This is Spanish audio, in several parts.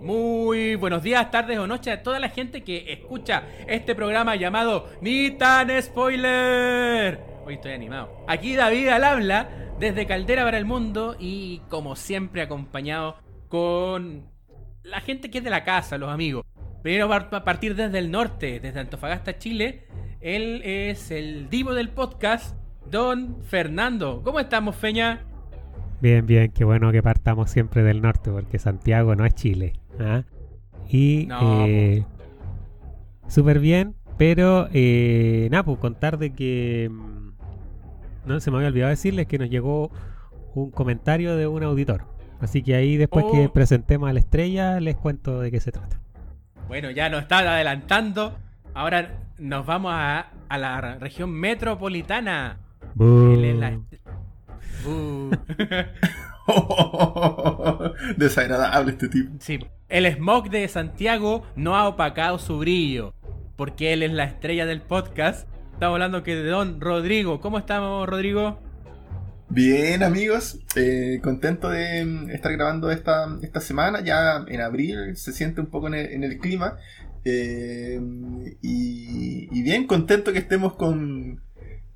Muy buenos días, tardes o noches a toda la gente que escucha este programa llamado Ni tan spoiler. Hoy estoy animado. Aquí David al habla desde Caldera para el Mundo y como siempre acompañado con la gente que es de la casa, los amigos. Primero a partir desde el norte, desde Antofagasta, Chile. Él es el divo del podcast, Don Fernando. ¿Cómo estamos, Feña? Bien, bien, qué bueno que partamos siempre del norte, porque Santiago no es Chile. ¿Ah? Y eh, súper bien, pero eh, nada, pues contar de que mm, no se me había olvidado decirles que nos llegó un comentario de un auditor. Así que ahí después que oh. presentemos a la estrella les cuento de qué se trata. Bueno, ya nos está adelantando. Ahora nos vamos a, a la región metropolitana. Desagradable este tipo. Sí. El smog de Santiago no ha opacado su brillo. Porque él es la estrella del podcast. Estamos hablando que de Don Rodrigo. ¿Cómo estamos, Rodrigo? Bien, amigos. Eh, contento de mm, estar grabando esta, esta semana. Ya en abril se siente un poco en el, clima. Eh, y, bien, contento que estemos con,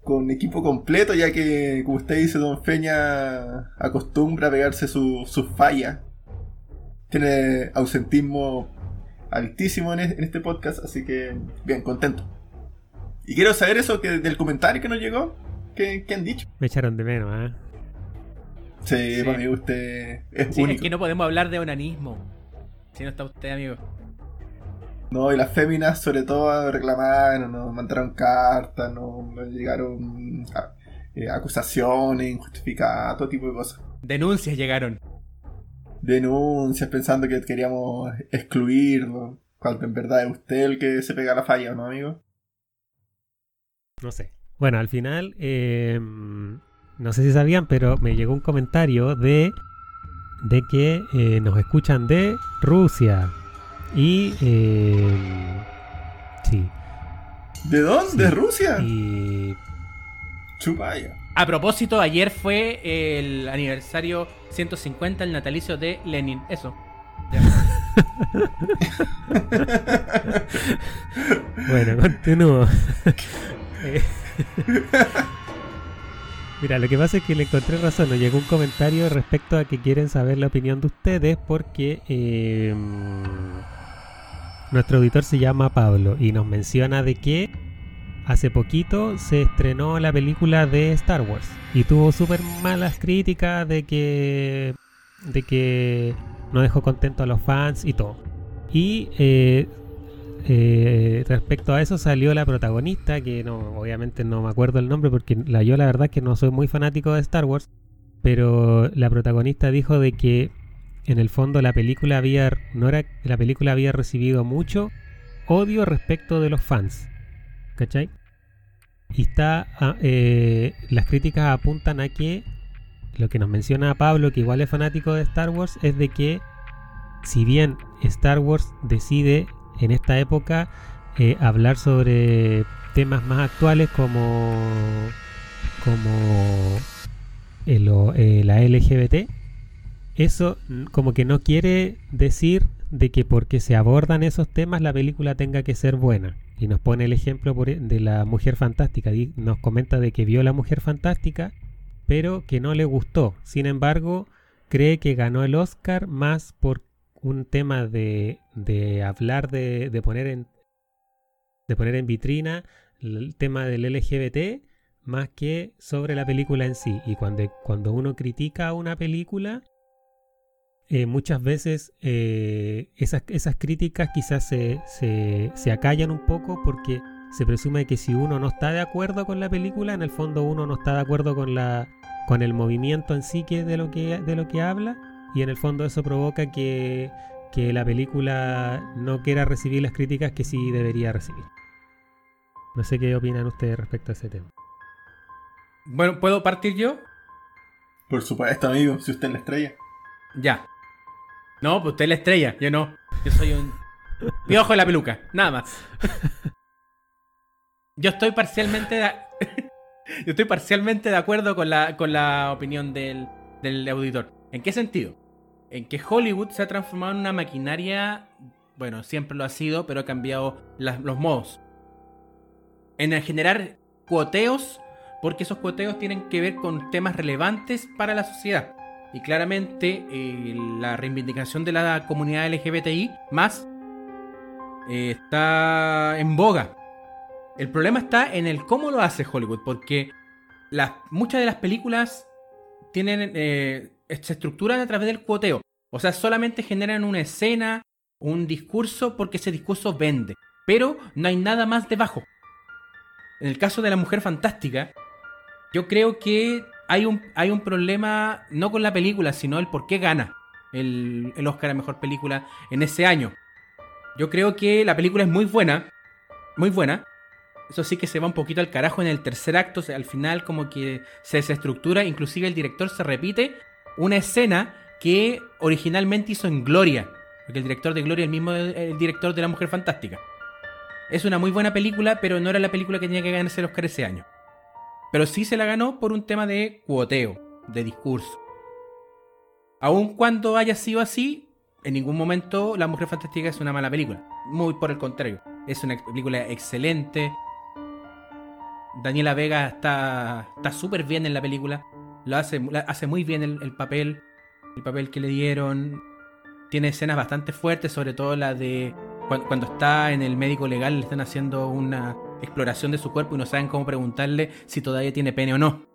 con equipo completo, ya que, como usted dice, Don Feña acostumbra a pegarse sus su fallas. Tiene ausentismo altísimo en, este podcast, así que bien, contento. Y quiero saber eso que del comentario que nos llegó, ¿qué, han dicho? Me echaron de menos, ¿eh? Sí, para mí usted es sí, Es que no podemos hablar de onanismo. Si no está usted, amigo. No, y las féminas sobre todo reclamaron, nos mandaron cartas, nos, llegaron eh, acusaciones injustificadas, todo tipo de cosas. Denuncias llegaron. Denuncias pensando que queríamos excluirlo, cuando en verdad es usted el que se pega la falla, ¿no, amigo? No sé. Bueno, al final, em, no sé si sabían, pero me llegó un comentario de, de que eh, nos escuchan de Rusia. Y. Eh, sí. ¿De dónde? ¿De Rusia? Y. Chupaya. A propósito, ayer fue el aniversario 150, el natalicio de Lenin. Eso. bueno, continúo. Mira, lo que pasa es que le encontré razón. Nos llegó un comentario respecto a que quieren saber la opinión de ustedes porque eh, nuestro auditor se llama Pablo y nos menciona de que hace poquito se estrenó la película de Star Wars y tuvo súper malas críticas de que de que no dejó contento a los fans y todo. Y eh, eh, respecto a eso salió la protagonista, que no, obviamente no me acuerdo el nombre porque la, yo la verdad es que no soy muy fanático de Star Wars, pero la protagonista dijo de que en el fondo la película había no era la película había recibido mucho odio respecto de los fans ¿cachai? y está ah, eh, las críticas apuntan a que lo que nos menciona Pablo que igual es fanático de Star Wars es de que si bien Star Wars decide en esta época eh, hablar sobre temas más actuales como como eh, la LGBT eso como que no quiere decir de que porque se abordan esos temas la película tenga que ser buena. Y nos pone el ejemplo e, de la Mujer Fantástica. Nos comenta de que vio la Mujer Fantástica, pero que no le gustó. Sin embargo, cree que ganó el Oscar más por un tema de, de hablar, de, de, poner en, de poner en vitrina el tema del LGBT, más que sobre la película en sí. Y cuando, cuando uno critica una película, eh, muchas veces eh, esas, esas, críticas quizás se, se, acallan un poco porque se presume que si uno no está de acuerdo con la película, en el fondo uno no está de acuerdo con, la, con el movimiento en sí que de, lo que, de lo que habla y en el fondo eso provoca que, que la película no quiera recibir las críticas que sí debería recibir. No sé qué opinan ustedes respecto a ese tema. Bueno, ¿puedo partir yo? Por supuesto, amigo, si usted es la estrella. Ya. No, pues usted es la estrella, yo no. Yo soy un piojo de la peluca, nada más. Yo estoy parcialmente de... yo estoy parcialmente de acuerdo con la, con la opinión del, del auditor. ¿En qué sentido? en que Hollywood se ha transformado en una maquinaria, bueno, siempre lo ha sido, pero ha cambiado los modos. En generar cuoteos, porque esos cuoteos tienen que ver con temas relevantes para la sociedad. Y claramente eh, la reivindicación de la comunidad LGBTI más eh, está en boga. El problema está en el cómo lo hace Hollywood, porque muchas de las películas tienen eh, se estructuran a través del cuoteo. O sea, solamente generan una escena, un discurso, porque ese discurso vende. Pero no hay nada más debajo. En el caso de la mujer fantástica, yo creo que hay un, hay un problema no con la película, sino el por qué gana el, el Oscar a Mejor Película en ese año. Yo creo que la película es muy buena, muy buena. Eso sí que se va un poquito al carajo en el tercer acto, al final como que se desestructura, inclusive el director se repite una escena que originalmente hizo en Gloria, porque el director de Gloria es el mismo el director de La Mujer Fantástica. Es una muy buena película, pero no era la película que tenía que ganarse el Oscar ese año. Pero sí se la ganó por un tema de cuoteo, de discurso. Aun cuando haya sido así, en ningún momento La Mujer Fantástica es una mala película. Muy por el contrario. Es una película excelente. Daniela Vega está súper bien en la película. Lo hace, hace muy bien el, el papel. El papel que le dieron. Tiene escenas bastante fuertes, sobre todo la de cuan- cuando está en el médico legal, le están haciendo una exploración de su cuerpo y no saben cómo preguntarle si todavía tiene pene o no.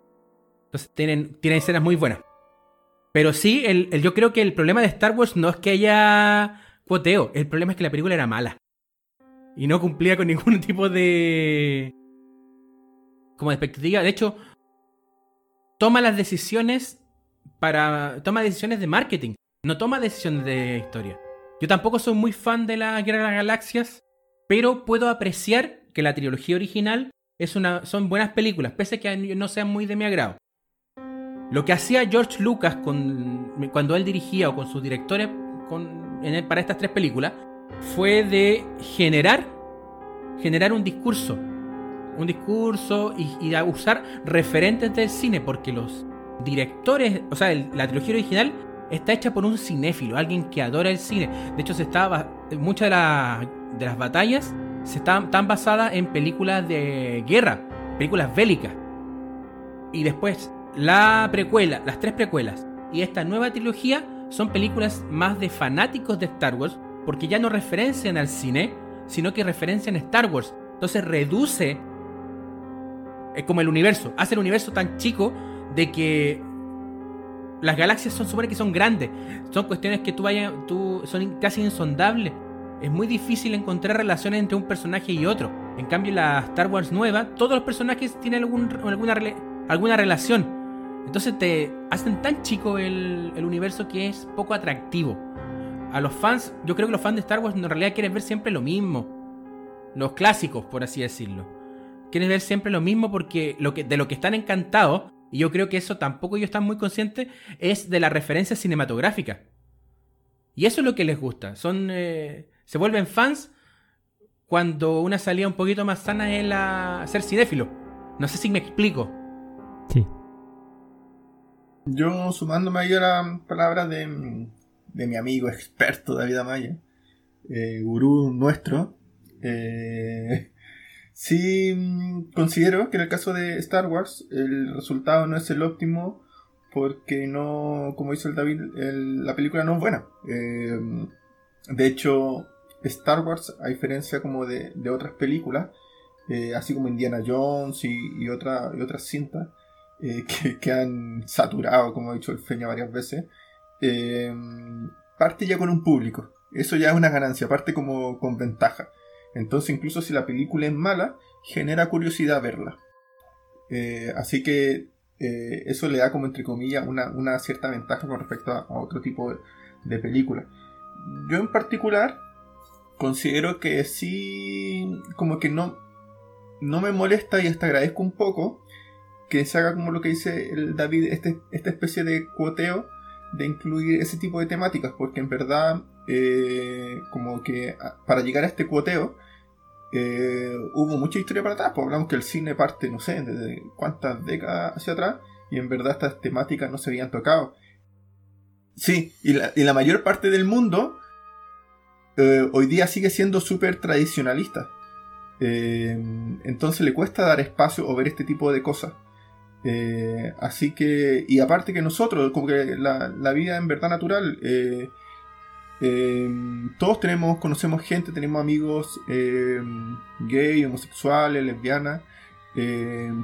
Entonces tienen, tienen escenas muy buenas. Pero sí, el, el- yo creo que el problema de Star Wars no es que haya cuoteo. El problema es que la película era mala. Y no cumplía con ningún tipo de... Como de expectativa. De hecho, toma las decisiones para... Toma decisiones de marketing. No toma decisiones de historia. Yo tampoco soy muy fan de la Guerra de las Galaxias. Pero puedo apreciar que la trilogía original es una, son buenas películas. Pese a que no sean muy de mi agrado. Lo que hacía George Lucas con, cuando él dirigía o con sus directores para estas tres películas fue de generar, generar un discurso. Un discurso y, usar referentes del cine, porque los directores, o sea, la trilogía original está hecha por un cinéfilo, alguien que adora el cine. De hecho, se estaba, muchas de, la- de las batallas se están, están basadas en películas de guerra, películas bélicas. Y después, la precuela, las tres precuelas y esta nueva trilogía son películas más de fanáticos de Star Wars, porque ya no referencian al cine, sino que referencian a Star Wars. Entonces reduce es como el universo, hace el universo tan chico de que las galaxias son supone que son grandes, son cuestiones que tú vayas, tú son casi insondables. Es muy difícil encontrar relaciones entre un personaje y otro. En cambio, la Star Wars nueva, todos los personajes tienen algún, alguna, alguna relación. Entonces te hacen tan chico el, el universo que es poco atractivo. A los fans, yo creo que los fans de Star Wars en realidad quieren ver siempre lo mismo. Los clásicos, por así decirlo. Quieren ver siempre lo mismo porque lo que, de lo que están encantados, y yo creo que eso tampoco ellos están muy conscientes, es de la referencia cinematográfica. Y eso es lo que les gusta. Son, eh, se vuelven fans cuando una salida un poquito más sana es la ser cinéfilo. No sé si me explico. Sí. Yo sumándome ahí a las palabras de, de mi amigo experto David Amaya, eh, gurú nuestro, eh, sí considero que en el caso de Star Wars el resultado no es el óptimo porque no, como dice el David, el- la película no es buena. Eh, de hecho, Star Wars, a diferencia como de, de otras películas, eh, así como Indiana Jones y, y, otra- y otras cintas, eh, que, que han saturado, como ha dicho el Feña varias veces, eh, parte ya con un público. Eso ya es una ganancia, parte como con ventaja. Entonces, incluso si la película es mala, genera curiosidad verla. Así que eso le da como entre comillas una, una cierta ventaja con respecto a, a otro tipo de, de películas. Yo en particular considero que sí, como que no, no me molesta y hasta agradezco un poco que se haga como lo que dice el David, este, esta especie de cuoteo de incluir ese tipo de temáticas, porque en verdad, eh, como que para llegar a este cuoteo, eh, hubo mucha historia para atrás, pues hablamos que el cine parte, no sé, desde cuántas décadas hacia atrás, y en verdad estas temáticas no se habían tocado. Sí, y la, y la mayor parte del mundo eh, hoy día sigue siendo súper tradicionalista. Eh, entonces le cuesta dar espacio o ver este tipo de cosas. Eh, así que, y aparte que nosotros, como que la, vida en verdad natural, todos tenemos, conocemos gente, tenemos amigos gay, homosexuales, lesbianas,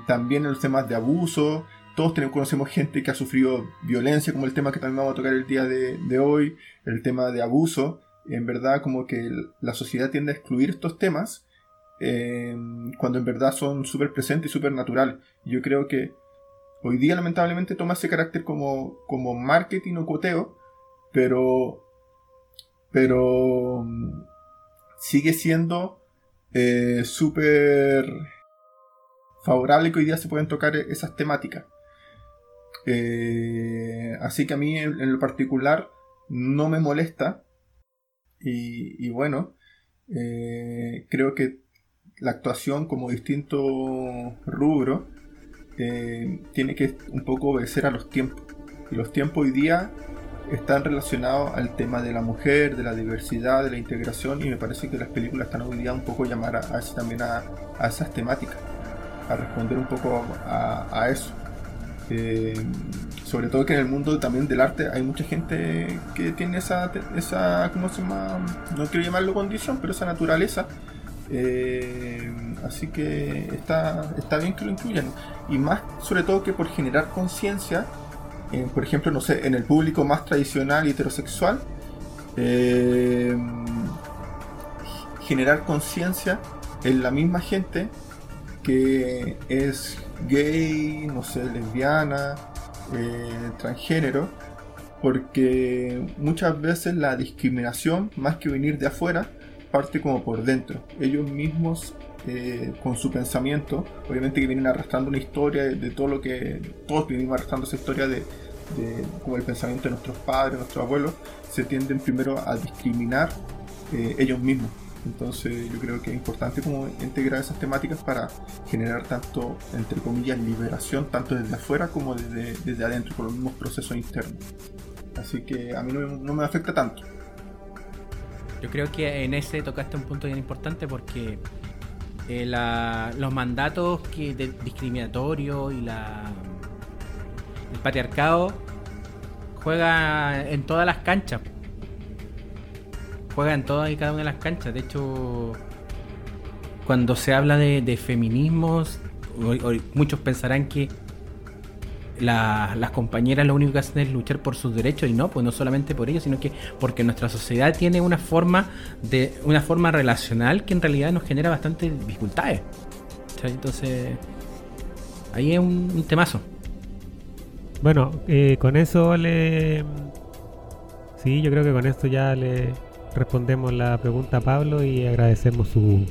también en los temas de abuso, todos tenemos, conocemos gente que ha sufrido violencia, como el tema que también vamos a tocar el día de hoy, el tema de abuso, en verdad como que la sociedad tiende a excluir estos temas, eh, cuando en verdad son súper presentes y súper naturales. Yo creo que hoy día lamentablemente toma ese carácter como, como marketing o coteo, pero pero mm, sigue siendo eh, súper favorable que hoy día se pueden tocar esas temáticas. Eh, así que a mí en lo particular no me molesta y, bueno, eh, creo que la actuación como distinto rubro eh, tiene que un poco obedecer a los tiempos. Y los tiempos hoy día están relacionados al tema de la mujer, de la diversidad, de la integración y me parece que las películas están hoy día un poco llamadas a, también a, esas temáticas, a responder un poco a eso. Eh, sobre todo que en el mundo también del arte hay mucha gente que tiene esa, esa ¿cómo se llama? No quiero llamarlo condición, pero esa naturaleza. Eh, así que está, está bien que lo incluyan. Y más sobre todo que por generar conciencia eh, por ejemplo, no sé, en el público más tradicional heterosexual, eh, generar conciencia en la misma gente que es gay, no sé, lesbiana, eh, transgénero, porque muchas veces la discriminación, más que venir de afuera, parte como por dentro. Ellos mismos eh, con su pensamiento, obviamente que vienen arrastrando una historia de, todo lo que todos venimos arrastrando esa historia de, de como el pensamiento de nuestros padres, nuestros abuelos, se tienden primero a discriminar eh, ellos mismos. Entonces yo creo que es importante como integrar esas temáticas para generar tanto, entre comillas, liberación, tanto desde afuera como desde, desde adentro, por los mismos procesos internos. Así que a mí no, no me afecta tanto. Yo creo que en ese tocaste un punto bien importante porque eh, los mandatos que de- discriminatorios y la el patriarcado juega en todas las canchas. Juega en todas y cada una de las canchas. De hecho, cuando se habla de, feminismos, muchos pensarán que la- las compañeras lo único que hacen es luchar por sus derechos y no, pues no solamente por ellos, sino que porque nuestra sociedad tiene una forma de una forma relacional que en realidad nos genera bastantes dificultades. Entonces, ahí es un, un temazo. Bueno, eh, con eso le... Sí, yo creo que con esto ya le respondemos la pregunta a Pablo y agradecemos su,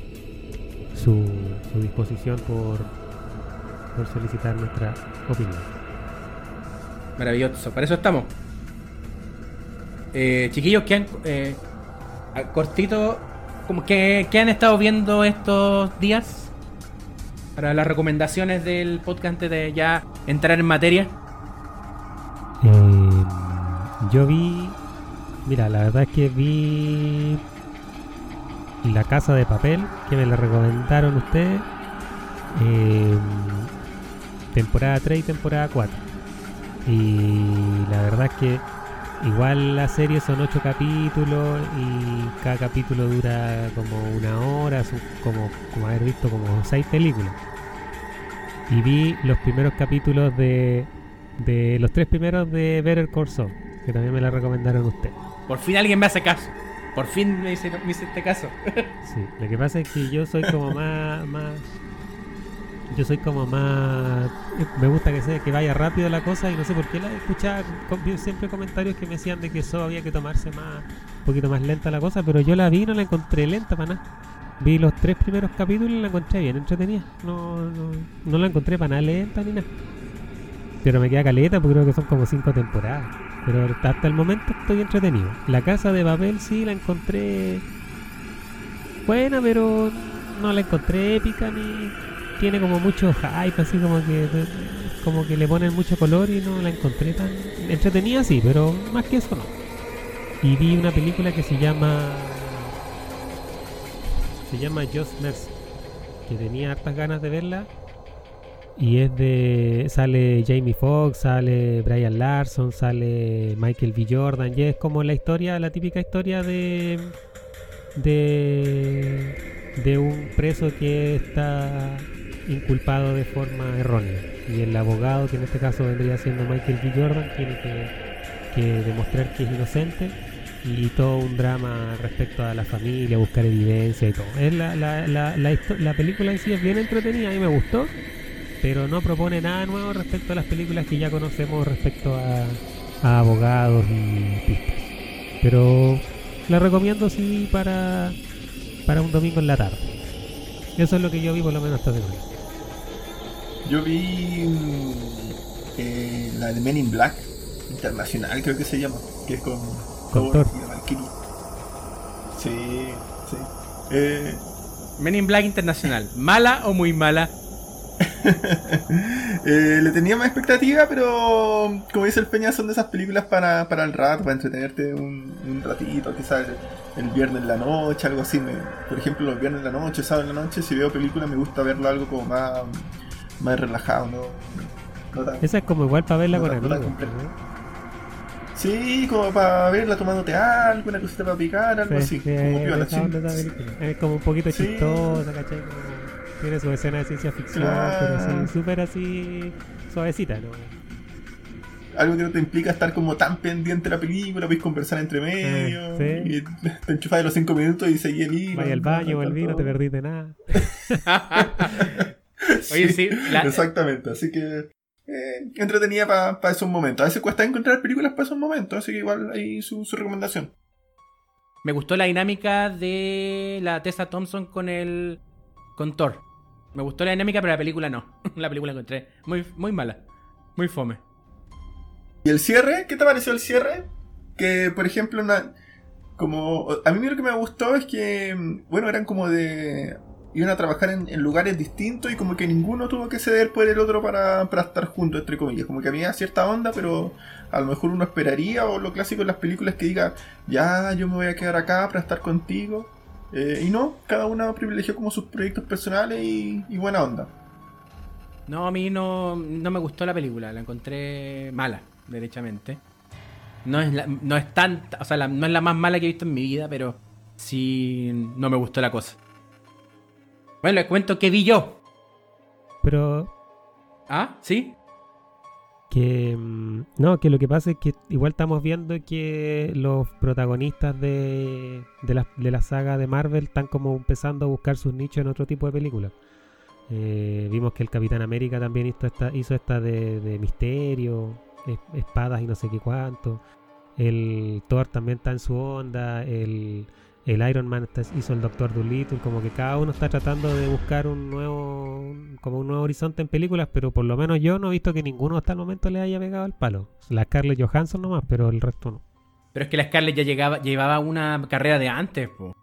su, su disposición por, por solicitar nuestra opinión. Maravilloso, para eso estamos. Eh, chiquillos, que han eh, cortito, como que, que han estado viendo estos días para las recomendaciones del podcast antes de ya entrar en materia. Eh, yo vi... Mira, la verdad es que vi La Casa de Papel, que me la recomendaron ustedes. eh, temporada 3 y temporada 4. Y la verdad es que igual la serie son 8 capítulos y cada capítulo dura como una hora, como, como haber visto como 6 películas. Y vi los primeros capítulos de, de los tres primeros de Better Saul, que también me la recomendaron ustedes. Por fin alguien me hace caso. Por fin me hice, me hice este caso. Sí, lo que pasa es que yo soy como más, más, yo soy como más, me gusta que se, que vaya rápido la cosa y no sé por qué la escuchaba siempre comentarios que me decían de que eso había que tomarse más, un poquito más lenta la cosa, pero yo la vi y no la encontré lenta para nada. Vi los tres primeros capítulos y la encontré bien entretenida. No, no, no la encontré para nada lenta ni nada. Pero me queda caleta porque creo que son como cinco temporadas. Pero hasta el momento estoy entretenido. La casa de papel sí la encontré buena, pero no la encontré épica ni tiene como mucho hype, así como que como que le ponen mucho color y no la encontré tan entretenida, sí, pero más que eso no. Y vi una película que se llama. Se llama Just Mercy. Que tenía hartas ganas de verla. Y es de. Sale Jamie Foxx, sale Brian Larson, sale Michael B. Jordan. Y es como la historia, la típica historia de. de. de un preso que está inculpado de forma errónea. Y el abogado, que en este caso vendría siendo Michael B. Jordan, tiene que, que demostrar que es inocente y todo un drama respecto a la familia, buscar evidencia y todo. Es la, la, la, la, la película en sí es bien entretenida, mí me gustó, pero no propone nada nuevo respecto a las películas que ya conocemos respecto a, a abogados y pistas. Pero la recomiendo sí para, para un domingo en la tarde. Eso es lo que yo vi por lo menos esta semana. Yo vi mm, eh, la de Men in Black Internacional, creo que se llama, que es con, Con Thor. y Valkyrie. Sí, sí. Eh, Men in Black Internacional. ¿Mala o muy mala? eh, le tenía más expectativa, pero como dice el Peña, son de esas películas para, para el rato, para entretenerte un, un ratito, quizás el, el viernes en la noche, algo así. Me- por ejemplo, los viernes en la noche, sábado en la noche, si veo películas me gusta verlo algo como más, más relajado, ¿no? no tan- Esa es como igual para verla No con amigos. Sí, como para verla tomándote algo, una cosita para picar, algo Sí, así. sí, como es piola, esa película. Es como un poquito Sí. chistosa, ¿cachai? Como- tiene su escena de ciencia ficción, pero Claro. sí, súper así suavecita, ¿no? Algo que no te implica estar como tan pendiente de la película, podéis conversar entre medio, Eh, sí. y te enchufas de los 5 minutos y seguís el hilo. Vaya al baño, volví, no te perdí perdís de nada. Oye, sí, la- Exactamente, así que eh, entretenida para esos momentos. A veces cuesta encontrar películas para esos momentos, así que igual ahí su, su recomendación. me gustó la dinámica de la Tessa Thompson con el. con Thor. Me gustó la dinámica, pero la película no. la película encontré muy, muy mala. Muy fome. ¿Y el cierre? ¿Qué te pareció el cierre? Que, por ejemplo, una, como a mí lo que me gustó es que, bueno, eran como de... Iban a trabajar en, en lugares distintos y como que ninguno tuvo que ceder por el otro para, para estar juntos, entre comillas. Como que había cierta onda, pero a lo mejor uno esperaría, o lo clásico en las películas que diga, ya, yo me voy a quedar acá para estar contigo. Eh, y no, cada uno privilegió como sus proyectos personales y, y buena onda. No, a mí no, no me gustó la película. La encontré mala, derechamente. No es, la- no es tan. O sea, la- no es la más mala que he visto en mi vida, pero sí no me gustó la cosa. Bueno, les cuento que vi yo. Pero ¿Ah? ¿Sí? Que mm, no, que lo que pasa es que igual estamos viendo que los protagonistas de, de, la, de la saga de Marvel están como empezando a buscar sus nichos en otro tipo de películas. Eh, vimos que el Capitán América también hizo esta, hizo esta de, de misterio, es- espadas y no sé qué cuánto. El Thor también está en su onda. El, el Iron Man hizo el Doctor Dolittle. Como que cada uno está tratando de buscar un nuevo, como un nuevo horizonte en películas. Pero por lo menos yo no he visto que ninguno hasta el momento le haya pegado el palo. La Scarlett Johansson nomás, pero el resto no. Pero es que la Scarlett ya llegaba, llevaba una carrera de antes, po.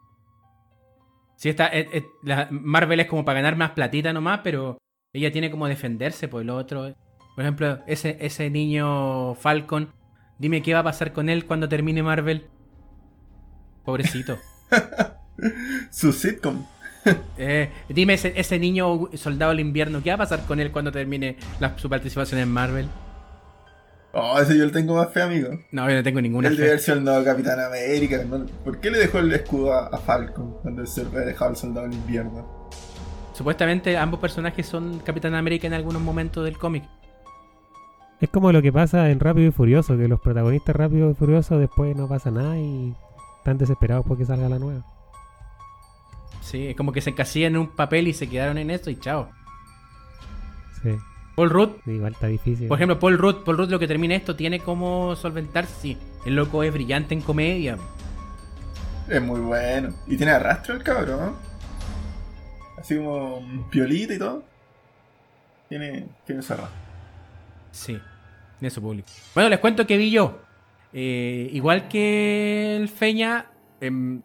Sí, está, eh, eh, Marvel es como para ganar más platita nomás, pero ella tiene como defenderse por el otro. Por ejemplo, ese, ese niño Falcon, dime qué va a pasar con él cuando termine Marvel. Pobrecito. Su sitcom. Eh, dime ese, ese niño soldado del invierno, ¿qué va a pasar con él cuando termine la- su participación en Marvel? Oh, ese yo le tengo más fe, amigo. No, yo no tengo ninguna Él fe. debe haber el nuevo Capitán América. ¿no? ¿Por qué le dejó el escudo a, a Falcon cuando se le había dejado el soldado en invierno? Supuestamente ambos personajes son Capitán América en algunos momentos del cómic. Es como lo que pasa en Rápido y Furioso, que los protagonistas Rápido y Furioso después no pasa nada y están desesperados porque salga la nueva. Sí, es como que se encasillan en un papel y se quedaron en eso y chao. Sí, Paul Rudd, igual está difícil. por ejemplo, Paul Rudd, Paul Rudd lo que termina esto tiene como solventarse, sí. El loco es brillante en comedia. Es muy bueno. Y tiene arrastre el cabrón, ¿no? Así como un piolita y todo. Tiene, tiene ese arrastre. Sí, tiene su público. Bueno, les cuento que vi yo. Eh, igual que el Feña, em,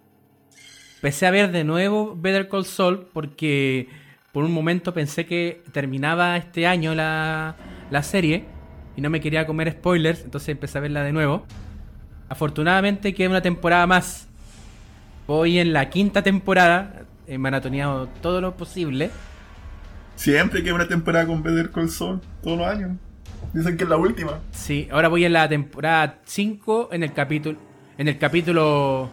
empecé a ver de nuevo Better Call Saul porque por un momento pensé que terminaba este año la, la serie y no me quería comer spoilers, entonces empecé a verla de nuevo. Afortunadamente queda una temporada más. Voy en la quinta temporada, he maratoneado todo lo posible. Siempre queda una temporada con Better Call Saul, todos los años. Dicen que es la última. Sí, ahora voy en la temporada 5 en el capítulo en el capítulo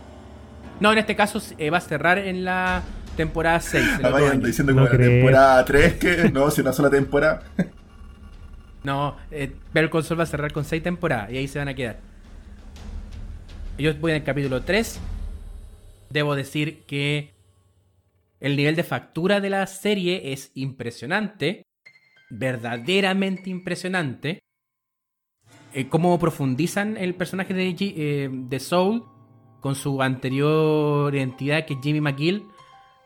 No, en este caso eh, va a cerrar en la temporada 6. Ah, vayan diciendo como No la temporada 3 que no, si una sola temporada. No, eh, Better Call Saul va a cerrar con 6 temporadas y ahí se van a quedar. Yo voy en el capítulo 3. Debo decir que el nivel de factura de la serie es impresionante. Verdaderamente impresionante. Eh, cómo profundizan el personaje de, eh, de Soul con su anterior identidad que es Jimmy McGill.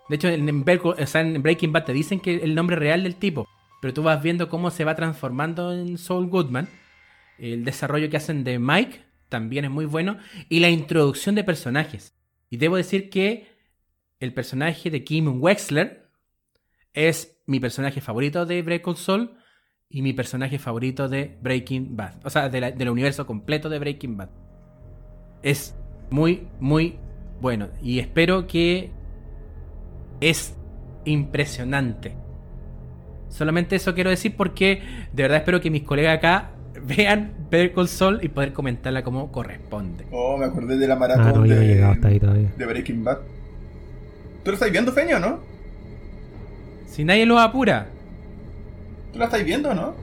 De hecho, en, en Breaking Bad te dicen que el nombre real del tipo. Pero tú vas viendo cómo se va transformando en Saul Goodman. El desarrollo que hacen de Mike también es muy bueno. Y la introducción de personajes. Y debo decir que el personaje de Kim Wexler es mi personaje favorito de Breaking Call Saul y mi personaje favorito de Breaking Bad. O sea, de la- del universo completo de Breaking Bad. Es muy, muy bueno. Y espero que es impresionante. Solamente eso quiero decir porque de verdad espero que mis colegas acá vean Better Call Saul y poder comentarla como corresponde. Oh, me acordé de la Ah, maratón yo no de, hasta ahí todavía. de Breaking Bad. ¿Tú lo estás viendo, Feño, no? Si nadie lo apura, ¿Tú la estás viendo, no?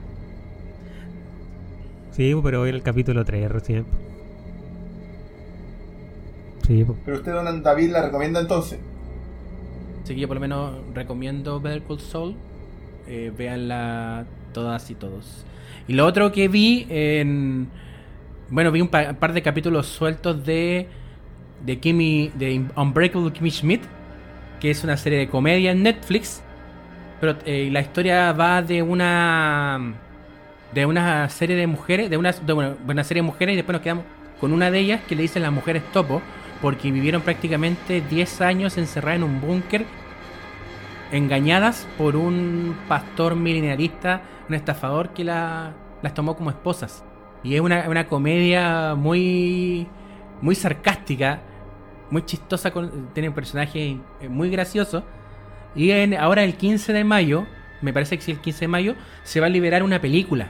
Sí, pero voy en el capítulo 3 recién. Sí, pues. Pero usted, don David, la recomienda entonces. así que yo por lo menos recomiendo Better Call Saul. Eh, véanla todas y todos. Y lo otro que vi en... Bueno, vi un pa- par de capítulos sueltos de... De Kimmy... De Unbreakable Kimmy Schmidt. Que es una serie de comedia en Netflix. Pero eh, la historia va de una... De una serie de mujeres. De una, de una, serie de mujeres y después nos quedamos con una de ellas que le dicen las mujeres topo. Porque vivieron prácticamente 10 años encerradas en un búnker engañadas por un pastor milenarista, un estafador que la- las tomó como esposas. Y es una, una comedia muy, muy sarcástica, muy chistosa, con, tiene un personaje muy gracioso. Y ahora el 15 de mayo, me parece que sí, el 15 de mayo, se va a liberar una película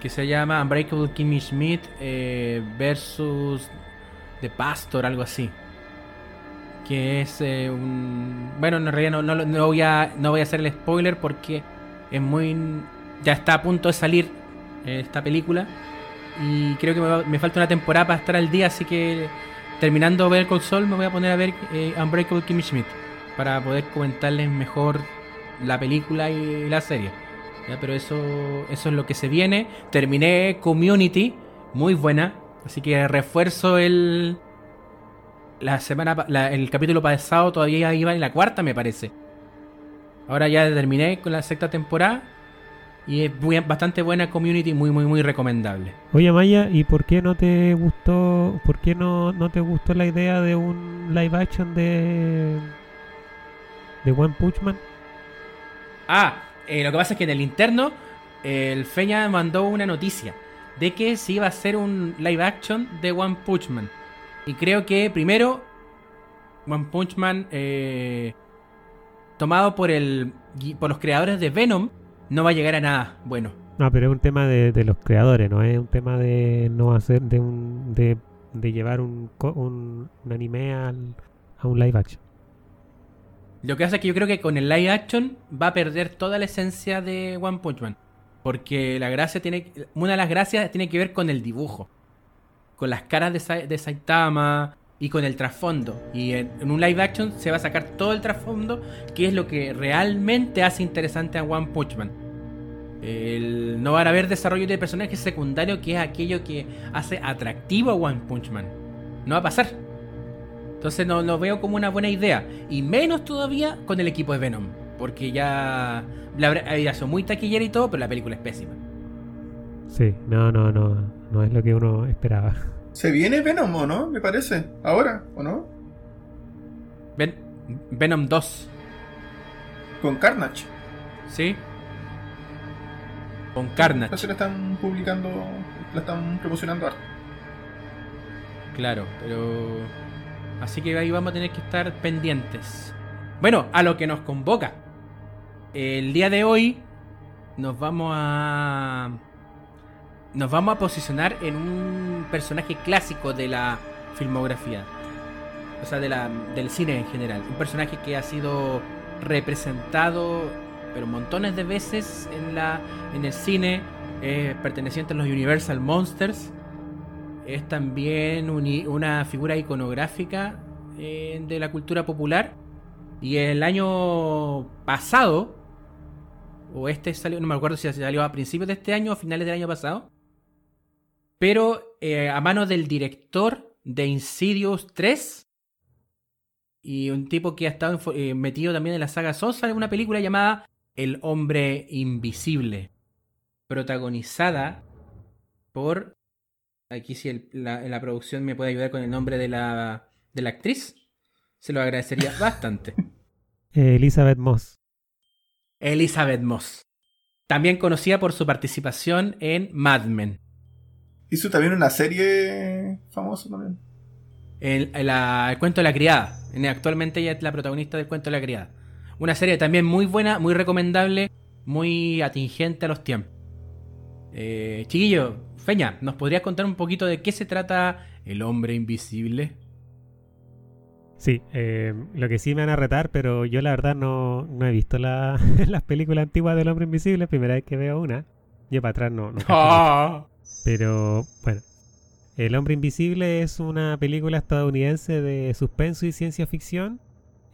que se llama Unbreakable Kimmy Schmidt eh, versus The Pastor, algo así. Que es eh, un bueno en realidad no, no, voy a no voy a hacer el spoiler porque es muy ya está a punto de salir eh, esta película. Y creo que me, va- falta una temporada para estar al día así que terminando ver con Sol me voy a poner a ver Unbreakable Kimmy Schmidt para poder comentarles mejor la película y la serie. ¿ya? pero eso eso es lo que se viene. Terminé Community muy buena. Así que refuerzo el la semana el capítulo pasado todavía iba en la cuarta me parece. Ahora ya terminé con la sexta temporada y es bastante buena community muy muy muy recomendable. Oye Maya, ¿y por qué no te gustó, por qué no, no te gustó la idea de un live action de de One Punch Man? ah eh, lo que pasa es que en el interno eh, el Feña mandó una noticia de que se iba a hacer un live action de One Punch Man y creo que primero One Punch Man eh, tomado por el por los creadores de Venom no va a llegar a nada bueno No, pero es un tema de, de los creadores, no es un tema de no hacer, de un de, de llevar un, un, un anime al- a un live action. Lo que pasa es que yo creo que con el live action va a perder toda la esencia de One Punch Man. Porque la gracia tiene. Una de las gracias tiene que ver con el dibujo. Con las caras de, Sa- de Saitama y con el trasfondo. Y en, en un live action se va a sacar todo el trasfondo, que es lo que realmente hace interesante a One Punch Man. El- no van a haber desarrollo de personajes secundarios, que es aquello que hace atractivo a One Punch Man. No va a pasar. Entonces no lo veo como una buena idea. Y menos todavía con el equipo de Venom. Porque ya. La había sido muy taquillera y todo, pero la película es pésima. Sí, no, no, no, no es lo que uno esperaba. Se viene Venom, ¿o no? Me parece. Ahora, ¿o no? Ven- Venom 2, Con Carnage. ¿sí? Con Carnage. La están publicando, la están promocionando harto. Claro, pero. Así que ahí vamos a tener que estar pendientes. Bueno, a lo que nos convoca. El día de hoy nos vamos a. Nos vamos a posicionar en un personaje clásico de la filmografía. O sea, de la, del cine en general. Un personaje que ha sido representado, pero montones de veces en, la, en el cine. Es perteneciente a los Universal Monsters. Es también una figura iconográfica eh, de la cultura popular. Y el año pasado, o este salió, no me acuerdo si salió a principios de este año o finales del año pasado. Pero eh, a manos del director de Insidious 3 y un tipo que ha estado eh, metido también en la saga Saw, sale una película llamada El Hombre Invisible, protagonizada por... Aquí si el- la, la producción me puede ayudar con el nombre de la, de la actriz, se lo agradecería bastante. Elizabeth Moss. Elizabeth Moss. También conocida por su participación en Mad Men. Hizo también una serie famosa también. El, el cuento de la criada. En- Actualmente ella es la protagonista del cuento de la criada. Una serie también muy buena, muy recomendable, muy atingente a los tiempos. Eh, chiquillo, Feña, ¿nos podrías contar un poquito de qué se trata El hombre invisible? Sí, eh, lo que sí me van a retar, pero yo la verdad no, no he visto la- las películas antiguas del Hombre Invisible, primera vez que veo una. Yo para atrás no. Pero bueno, El Hombre Invisible es una película estadounidense de suspenso y ciencia ficción,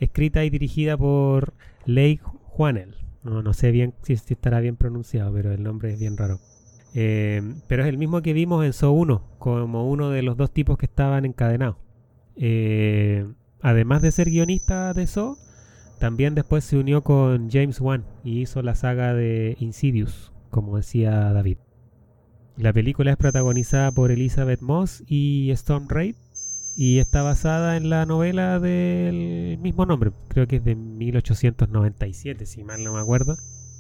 escrita y dirigida por Leigh Whannell. No, no sé bien si, si estará bien pronunciado, pero el nombre es bien raro. Eh, pero es el mismo que vimos en So 1, como uno de los dos tipos que estaban encadenados. Eh, además de ser guionista de So, también después se unió con James Wan y hizo la saga de Insidious, como decía David. La película es protagonizada por Elizabeth Moss y Storm Reid y está basada en la novela del mismo nombre, creo que es de 1897, si mal no me acuerdo,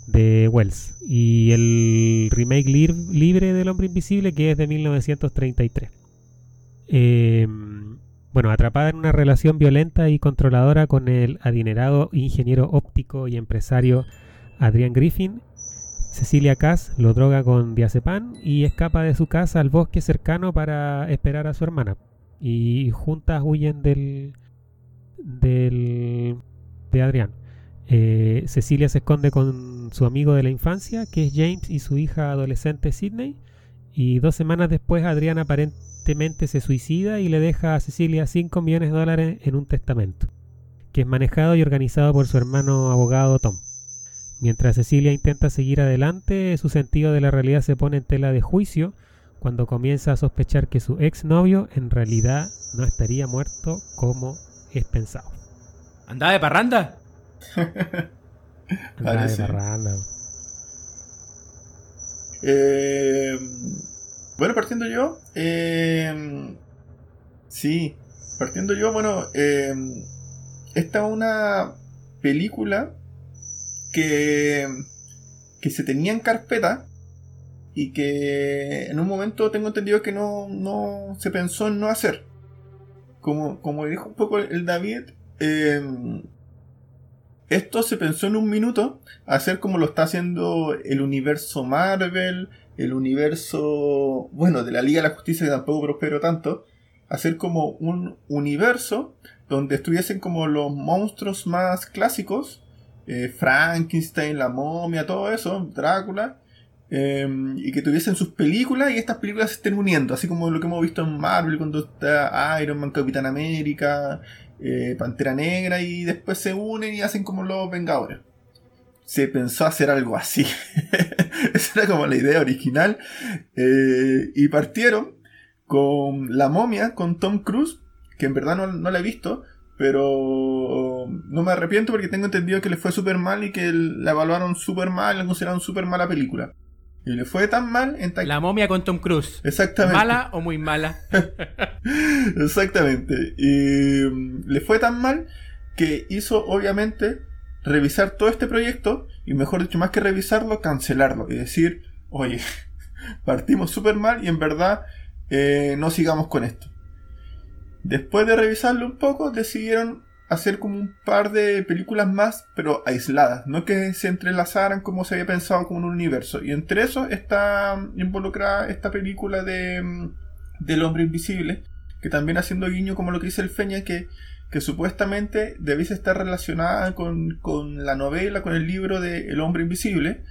de Wells. Y el remake libre del Hombre Invisible que es de 1933. Eh, bueno, atrapada en una relación violenta y controladora con el adinerado ingeniero óptico y empresario Adrian Griffin, Cecilia Cass lo droga con diazepam y escapa de su casa al bosque cercano para esperar a su hermana. Y juntas huyen del. del. de Adrián. Eh, Cecilia se esconde con su amigo de la infancia, que es James, y su hija adolescente Sidney. Y dos semanas después, Adrián aparentemente se suicida y le deja a Cecilia 5 millones de dólares en un testamento, que es manejado y organizado por su hermano abogado Tom. Mientras Cecilia intenta seguir adelante, su sentido de la realidad se pone en tela de juicio cuando comienza a sospechar que su exnovio en realidad no estaría muerto como es pensado. ¿Andaba de parranda? De Parece. parranda. Eh, bueno, partiendo yo. eh, sí, partiendo yo, bueno, eh, esta es una película que, que se tenía en carpeta y que en un momento tengo entendido que no, no se pensó en no hacer. Como, como dijo un poco el David, eh, esto se pensó en un minuto hacer como lo está haciendo el universo Marvel, el universo, bueno, de la Liga de la Justicia que tampoco prosperó tanto, hacer como un universo donde estuviesen como los monstruos más clásicos, eh, Frankenstein, la momia, todo eso, Drácula, eh, y que tuviesen sus películas y estas películas se estén uniendo, así como lo que hemos visto en Marvel cuando está Iron Man, Capitán América, eh, Pantera Negra y después se unen y hacen como los Vengadores. Se pensó hacer algo así. Esa era como la idea original. Eh, y partieron con La momia, con Tom Cruise, que en verdad no, no la he visto, pero no me arrepiento porque tengo entendido que le fue súper mal y que la evaluaron súper mal, la consideraron súper mala película. Y le fue tan mal en La momia con Tom Cruise. Exactamente. ¿Mala o muy mala? Exactamente. Y mm, le fue tan mal que hizo, obviamente, revisar todo este proyecto y, mejor dicho, más que revisarlo, cancelarlo. Y decir, oye, partimos súper mal y en verdad eh, no sigamos con esto. Después de revisarlo un poco, decidieron hacer como un par de películas más, pero aisladas, no que se entrelazaran como se había pensado como un universo. Y entre eso está involucrada esta película de mm, del hombre invisible, que también haciendo guiño como lo que dice el Feña, que, que supuestamente debiese estar relacionada con, con, la novela, con el libro de El hombre invisible,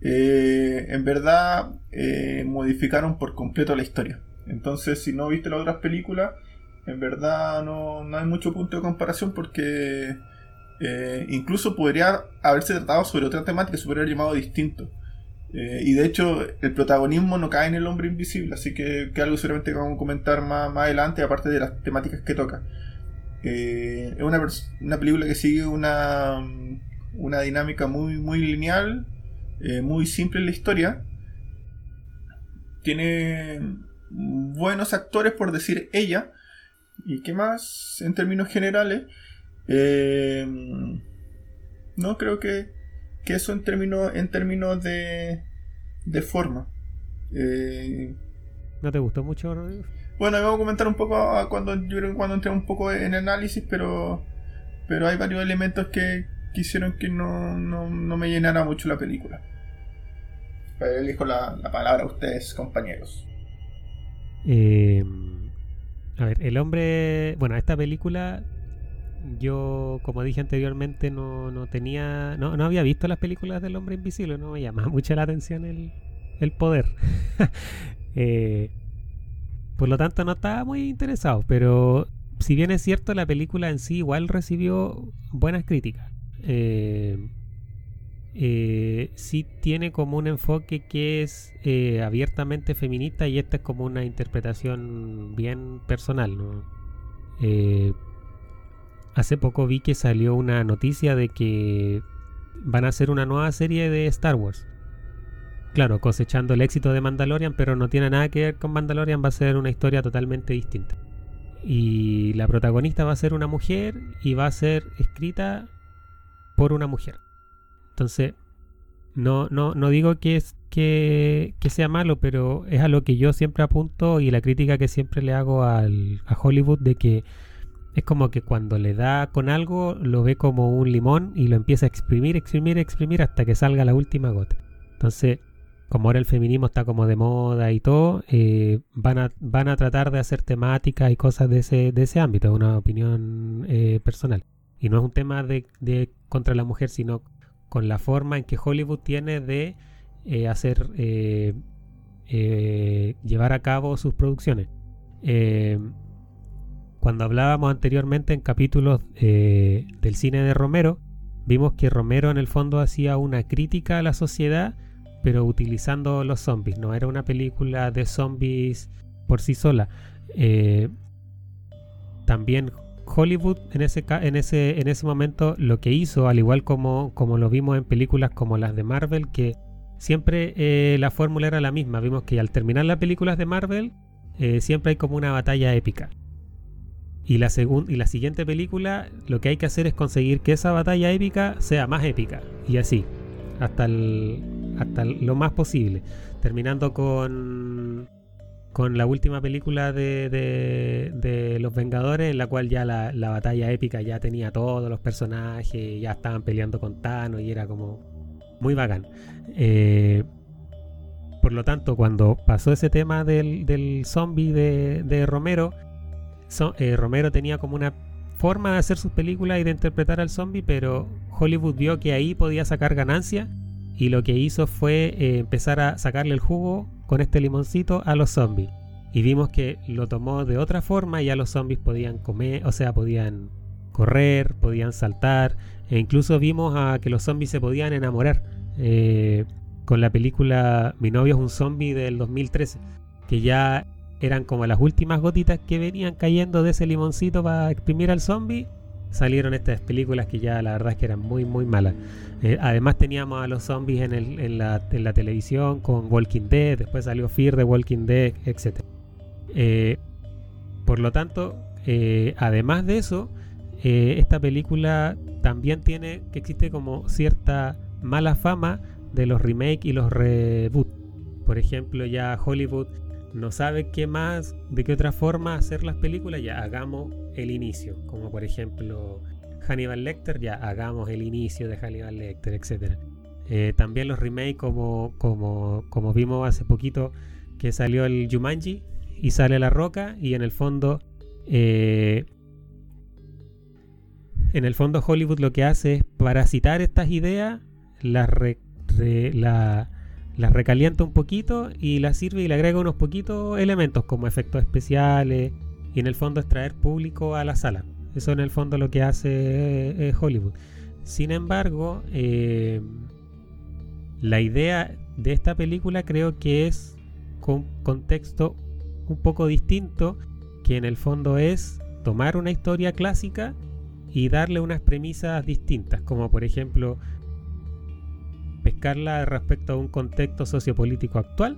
eh, en verdad eh, modificaron por completo la historia. Entonces, si no viste las otras películas, en verdad no, no hay mucho punto de comparación porque eh, incluso podría haberse tratado sobre otra temática, se haber llamado distinto. Eh, y de hecho, el protagonismo no cae en el hombre invisible, así que, que algo seguramente vamos a comentar más, más adelante, aparte de las temáticas que toca. Eh, es una, una, película que sigue una, una dinámica muy, muy lineal, muy simple en la historia. Tiene buenos actores, por decir ella. ¿Y qué más en términos generales? no creo que que eso en términos, en términos de, de forma. Eh, ¿No te gustó mucho, Bueno, vamos a comentar un poco cuando yo creo que cuando entré un poco en análisis, pero pero hay varios elementos que, quisieron que no, no, no, me llenara mucho la película. Pero elijo la, la palabra a ustedes, compañeros. Eh, a ver, el hombre. Bueno, esta película yo, como dije anteriormente, no, no tenía, no, no, había visto las películas del hombre invisible, no me llamaba mucho la atención el, el poder. eh, por lo tanto, no estaba muy interesado, pero si bien es cierto, la película en sí igual recibió buenas críticas. Eh, eh, sí tiene como un enfoque que es eh, abiertamente feminista y esta es como una interpretación bien personal. Eh, hace poco vi que salió una noticia de que van a hacer una nueva serie de Star Wars. Claro, cosechando el éxito de Mandalorian, pero no tiene nada que ver con Mandalorian, va a ser una historia totalmente distinta. Y la protagonista va a ser una mujer y va a ser escrita por una mujer. Entonces, no, no, no digo que, es, que, que, sea malo, pero es a lo que yo siempre apunto y la crítica que siempre le hago al, a Hollywood de que es como que cuando le da con algo, lo ve como un limón y lo empieza a exprimir, exprimir, exprimir hasta que salga la última gota. Entonces, como ahora el feminismo está como de moda y todo, eh, van, a, van a tratar de hacer temáticas y cosas de ese, de ese ámbito, una opinión eh, personal. Y no es un tema de, de, contra la mujer, sino con la forma en que Hollywood tiene de eh, hacer, eh, eh, llevar a cabo sus producciones. Cuando hablábamos anteriormente en capítulos del cine de Romero, vimos que Romero en el fondo hacía una crítica a la sociedad, pero utilizando los zombies. No era una película de zombies por sí sola. También Hollywood en ese, en, ese, en ese momento lo que hizo, al igual como, como lo vimos en películas como las de Marvel, que siempre eh, la fórmula era la misma. Vimos que al terminar las películas de Marvel, eh, siempre hay como una batalla épica. Y la, y la siguiente película lo que hay que hacer es conseguir que esa batalla épica sea más épica. Y así, hasta, hasta lo más posible. Terminando con, con la última película de, de, de, Los Vengadores, en la cual ya la, la, batalla épica ya tenía todos los personajes, ya estaban peleando con Thanos y era como muy bacán. Eh, por lo tanto, cuando pasó ese tema del, del zombie de, de Romero, eh, Romero tenía como una forma de hacer sus películas y de interpretar al zombie, pero Hollywood vio que ahí podía sacar ganancia y lo que hizo fue eh, empezar a sacarle el jugo con este limoncito a los zombies. Y vimos que lo tomó de otra forma y ya los zombies podían comer, o sea, podían correr, podían saltar, e incluso vimos a que los zombies se podían enamorar. Eh, con la película Mi novio es un zombie del 2013, que ya eran como las últimas gotitas que venían cayendo de ese limoncito para exprimir al zombie. Salieron estas películas que ya la verdad es que eran muy muy malas. Eh, además teníamos a los zombies en, el, en, la, en, la, televisión con Walking Dead, después salió Fear de Walking Dead, etc. Eh, por lo tanto, eh, además de eso, esta película también tiene que existe como cierta mala fama de los remakes y los reboots por ejemplo, ya Hollywood no sabe qué más, de qué otra forma hacer las películas, ya hagamos el inicio. Como por ejemplo Hannibal Lecter, ya hagamos el inicio de Hannibal Lecter, etc. Eh, también los remakes como, como, como vimos hace poquito que salió el Jumanji y sale La Roca y en el fondo... Eh, en el fondo Hollywood lo que hace es parasitar estas ideas, las, la, las recalienta un poquito y las sirve y le agrega unos poquitos elementos como efectos especiales y en el fondo extraer público a la sala. Eso en el fondo lo que hace eh, Hollywood. Sin embargo, eh, la idea de esta película creo que es con contexto un poco distinto, que en el fondo es tomar una historia clásica y darle unas premisas distintas, como por ejemplo pescarla respecto a un contexto sociopolítico actual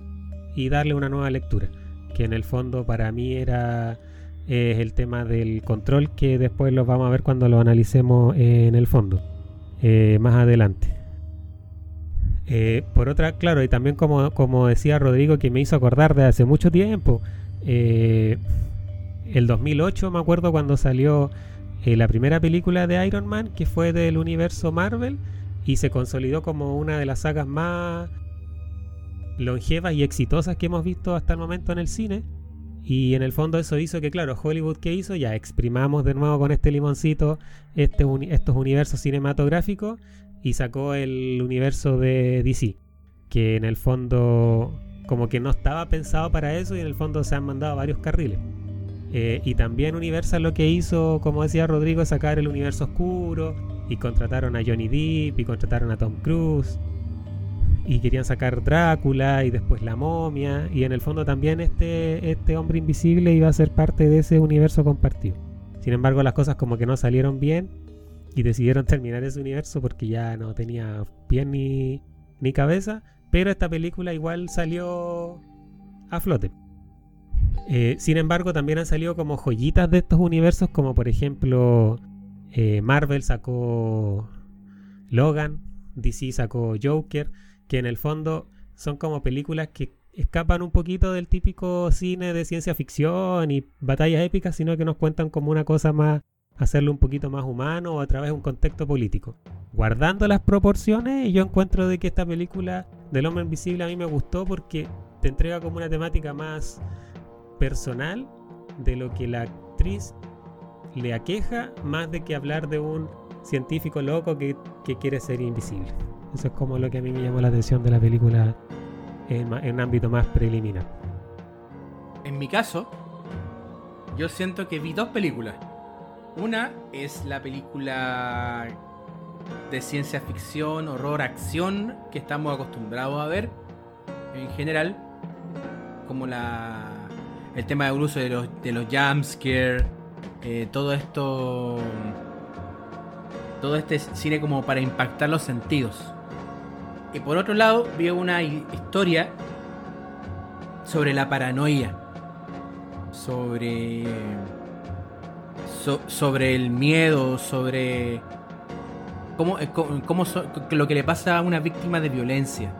y darle una nueva lectura, que en el fondo para mí era el tema del control que después lo vamos a ver cuando lo analicemos en el fondo, eh, más adelante. Eh, por otra, claro, y también como, como, decía Rodrigo, que me hizo acordar de hace mucho tiempo, eh, el 2008 me acuerdo cuando salió la primera película de Iron Man, que fue del universo Marvel, y se consolidó como una de las sagas más longevas y exitosas que hemos visto hasta el momento en el cine. Y en el fondo eso hizo que, claro, Hollywood que hizo, ya exprimamos de nuevo con este limoncito este estos universos cinematográficos y sacó el universo de DC, que en el fondo como que no estaba pensado para eso y en el fondo se han mandado varios carriles. Eh, y también Universal lo que hizo, como decía Rodrigo, es sacar el universo oscuro y contrataron a Johnny Depp y contrataron a Tom Cruise y querían sacar Drácula y después la momia y en el fondo también este, este hombre invisible iba a ser parte de ese universo compartido. Sin embargo las cosas como que no salieron bien y decidieron terminar ese universo porque ya no tenía pie ni, ni cabeza, pero esta película igual salió a flote. Eh, sin embargo, también han salido como joyitas de estos universos, como por ejemplo eh, Marvel sacó Logan, DC sacó Joker, que en el fondo son como películas que escapan un poquito del típico cine de ciencia ficción y batallas épicas, sino que nos cuentan como una cosa más, hacerlo un poquito más humano o a través de un contexto político. Guardando las proporciones, yo encuentro de que esta película del hombre invisible a mí me gustó porque te entrega como una temática más personal de lo que la actriz le aqueja, más de que hablar de un científico loco que, quiere ser invisible. Eso es como lo que a mí me llamó la atención de la película en, un ámbito más preliminar. En mi caso, yo siento que vi dos películas. Una es la película de ciencia ficción, horror, acción que estamos acostumbrados a ver en general, como la el tema del uso de los, de los jumpscare, eh, todo esto, todo este cine como para impactar los sentidos. Y por otro lado, vi una historia sobre la paranoia, sobre, sobre el miedo, sobre cómo, eh, cómo, lo que le pasa a una víctima de violencia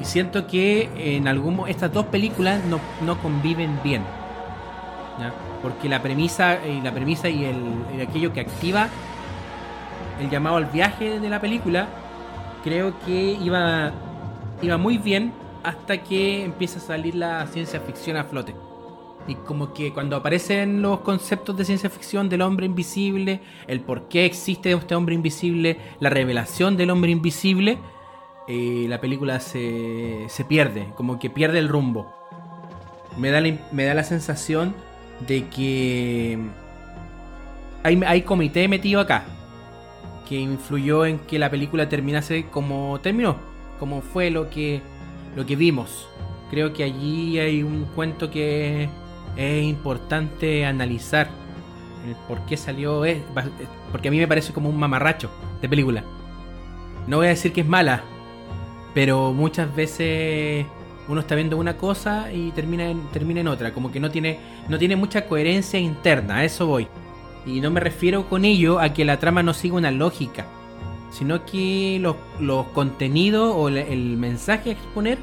y siento que en algún estas dos películas no, conviven bien. Porque la premisa y la premisa y, el, aquello que activa el llamado al viaje de la película, creo que iba, iba muy bien hasta que empieza a salir la ciencia ficción a flote. Y como que cuando aparecen los conceptos de ciencia ficción del hombre invisible, el por qué existe este hombre invisible, la revelación del hombre invisible, eh, la película se, se, pierde, como que pierde el rumbo. Me da la, me da la sensación de que hay, hay comité metido acá, que influyó en que la película terminase como terminó, como fue lo que, lo que vimos. Creo que allí hay un cuento que es importante analizar. El por qué salió, porque a mí me parece como un mamarracho de película. No voy a decir que es mala, pero muchas veces uno está viendo una cosa y termina en, termina en otra. Como que no tiene, no tiene mucha coherencia interna, a eso voy. Y no me refiero con ello a que la trama no siga una lógica, sino que los, contenidos o el mensaje a exponer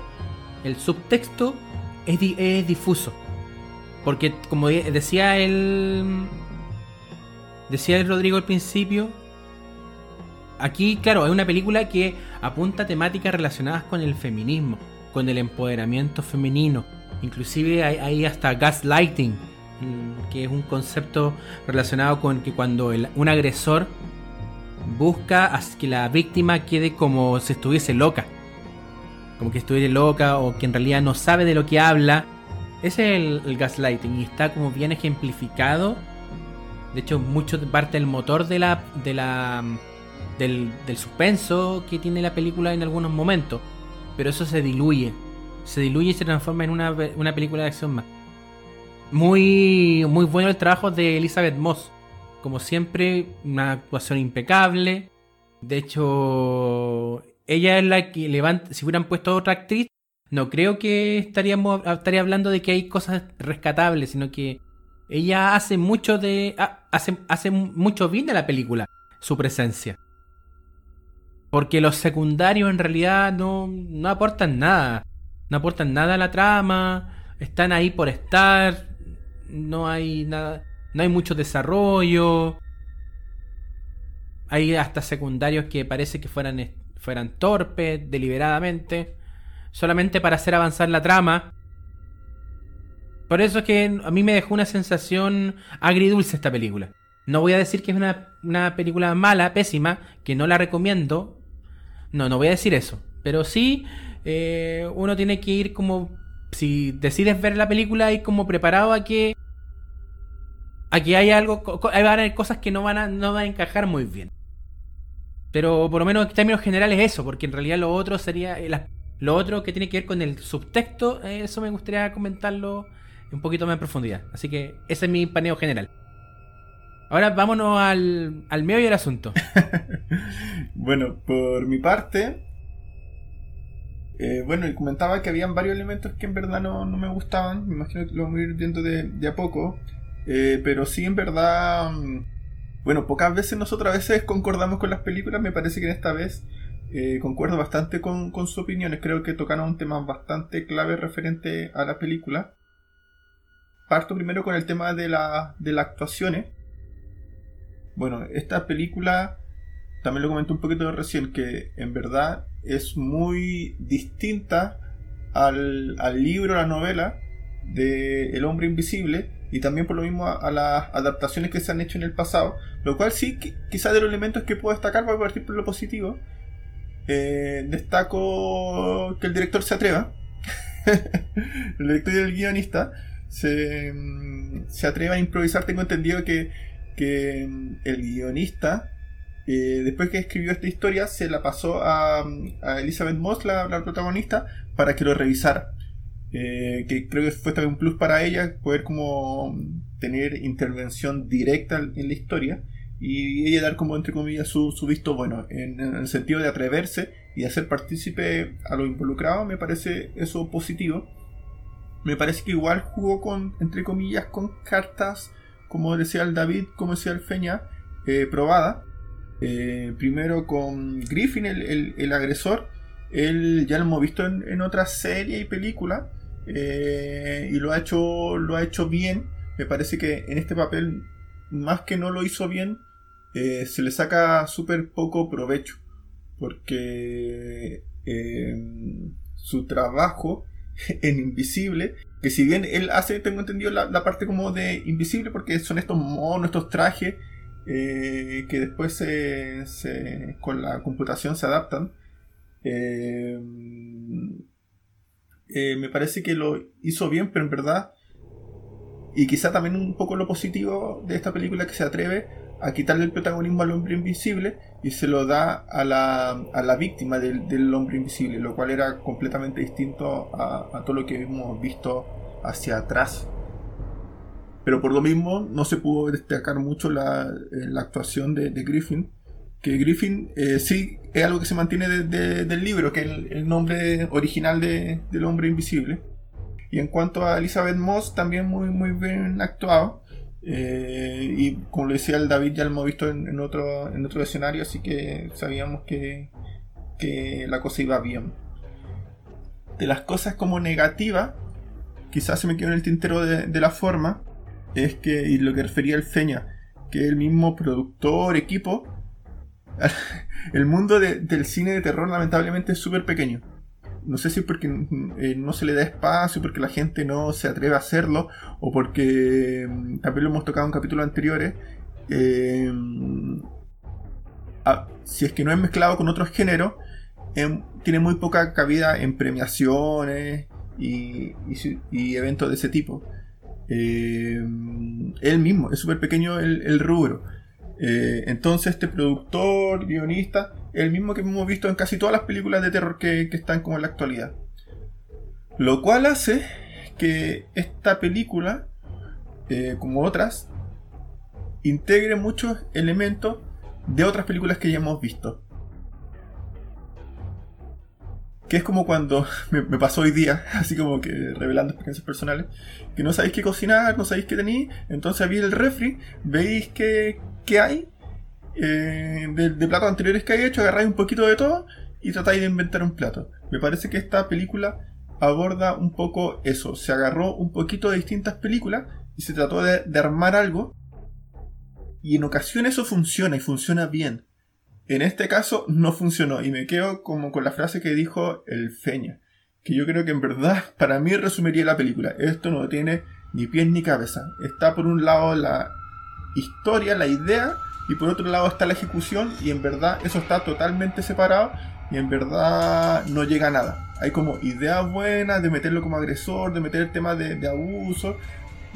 el subtexto es, di- es difuso. Porque como de- decía el... Decía el Rodrigo al principio, aquí, claro, es una película que apunta temáticas relacionadas con el feminismo, con el empoderamiento femenino. Inclusive hay, hasta gaslighting, mm, que es un concepto relacionado con que cuando un agresor busca que la víctima quede como si estuviese loca. Como que estuviese loca o que en realidad no sabe de lo que habla. Ese es el, gaslighting y está como bien ejemplificado. De hecho, mucho parte del motor de la, de la, del, del suspenso que tiene la película en algunos momentos. Pero eso se diluye. Se diluye y se transforma en una, una película de acción más. Muy, muy bueno el trabajo de Elizabeth Moss. Como siempre, una actuación impecable. De hecho, ella es la que levanta. Si hubieran puesto otra actriz, no creo que estaríamos estaría hablando de que hay cosas rescatables, sino que ella hace mucho de. ha- hace, hace mucho bien de la película, su presencia. Porque los secundarios en realidad no, no aportan nada. No aportan nada a la trama. Están ahí por estar. No hay nada. No hay mucho desarrollo. Hay hasta secundarios que parece que fueran, fueran torpes, deliberadamente. Solamente para hacer avanzar la trama. Por eso es que a mí me dejó una sensación agridulce esta película. No voy a decir que es una, una película mala, pésima, que no la recomiendo. No, no voy a decir eso. Pero sí, eh, uno tiene que ir como... Si decides ver la película, ir como preparado a que... A que hay algo... haber cosas que no van a, no van a encajar muy bien. Pero por lo menos en términos generales eso, porque en realidad lo otro sería... eh, lo otro que tiene que ver con el subtexto, eh, eso me gustaría comentarlo un poquito más en profundidad. Así que ese es mi paneo general. Ahora vámonos al, al meollo del asunto. Bueno, por mi parte, eh, bueno, y comentaba que habían varios elementos que en verdad no, no me gustaban. Me imagino que lo vamos a ir viendo de, de a poco. Eh, pero sí, en verdad, mm, bueno, pocas veces nosotros a veces concordamos con las películas. Me parece que en esta vez eh, concuerdo bastante con, con sus opiniones. Creo que tocaron un tema bastante clave referente a la película. Parto primero con el tema de, la, de las actuaciones. Bueno, esta película también lo comenté un poquito recién, que en verdad es muy distinta al, libro, a la novela de El hombre invisible y también por lo mismo a, las adaptaciones que se han hecho en el pasado, lo cual sí, qui- quizás de los elementos que puedo destacar, voy a partir por lo positivo, eh, destaco que el director se atreva, el director y el guionista se, mm, se atreva a improvisar, tengo entendido que, que mm, el guionista eh, después que escribió esta historia, se la pasó a, a Elizabeth Moss, la, protagonista, para que lo revisara. Eh, que creo que fue también un plus para ella, poder como tener intervención directa en la historia y ella dar como entre comillas su, su visto bueno, en, el sentido de atreverse y hacer partícipe a lo involucrado, me parece eso positivo. Me parece que igual jugó con, entre comillas, con cartas, como decía el David, como decía el Feña, eh, probada. Eh, primero con Griffin, el, el- agresor. Él ya lo hemos visto en, en otras series y películas. eh, y lo ha hecho. Lo ha hecho bien. Me parece que en este papel, más que no lo hizo bien, se le saca súper poco provecho. Porque su trabajo en Invisible, que si bien él hace, tengo entendido, la, parte como de Invisible, porque son estos monos, estos trajes eh, que después se, se- con la computación se adaptan. Eh, eh, me parece que lo hizo bien, pero en verdad, y quizá también un poco lo positivo de esta película que se atreve a quitarle el protagonismo al hombre invisible y se lo da a la, a la víctima del, del hombre invisible, lo cual era completamente distinto a, todo lo que hemos visto hacia atrás. Pero por lo mismo no se pudo destacar mucho la, eh, la actuación de, de Griffin. Que Griffin eh, sí es algo que se mantiene de- de- del libro, que es el, el nombre original de- del hombre invisible. Y en cuanto a Elizabeth Moss, también muy, muy bien actuado. Eh, y como lo decía el David, ya lo hemos visto en, otro, en otro escenario, así que sabíamos que, que la cosa iba bien. de las cosas como negativas, quizás se me quedó en el tintero de, la forma, es que, y lo que refería el Feña, que el mismo productor, equipo, el mundo del cine de terror lamentablemente es súper pequeño. No sé si es porque eh, no se le da espacio, porque la gente no se atreve a hacerlo, o porque mm, también lo hemos tocado en capítulos anteriores. Eh, si es que no es mezclado con otros géneros, em, tiene muy poca cabida en premiaciones y, eventos de ese tipo. Eh, él mismo, es súper pequeño el, rubro. Entonces este productor, guionista, el mismo que hemos visto en casi todas las películas de terror que, están como en la actualidad. Lo cual hace que esta película, eh, como otras, integre muchos elementos de otras películas que ya hemos visto. Que es como cuando me, pasó hoy día, así como que revelando experiencias personales, que no sabéis qué cocinar, no sabéis qué tenéis, entonces abrí el refri, veis qué, hay eh, de, platos anteriores que hay hecho, agarráis un poquito de todo y tratáis de inventar un plato. Me parece que esta película aborda un poco eso, se agarró un poquito de distintas películas y se trató de armar algo y en ocasiones eso funciona y funciona bien. En este caso no funcionó y me quedo como con la frase que dijo el Feña, que yo creo que en verdad para mí resumiría la película. Esto no tiene ni pies ni cabeza. Está por un lado la historia, la idea, y por otro lado está la ejecución y en verdad eso está totalmente separado y en verdad no llega a nada. Hay como ideas buenas de meterlo como agresor, de meter el tema de, abuso,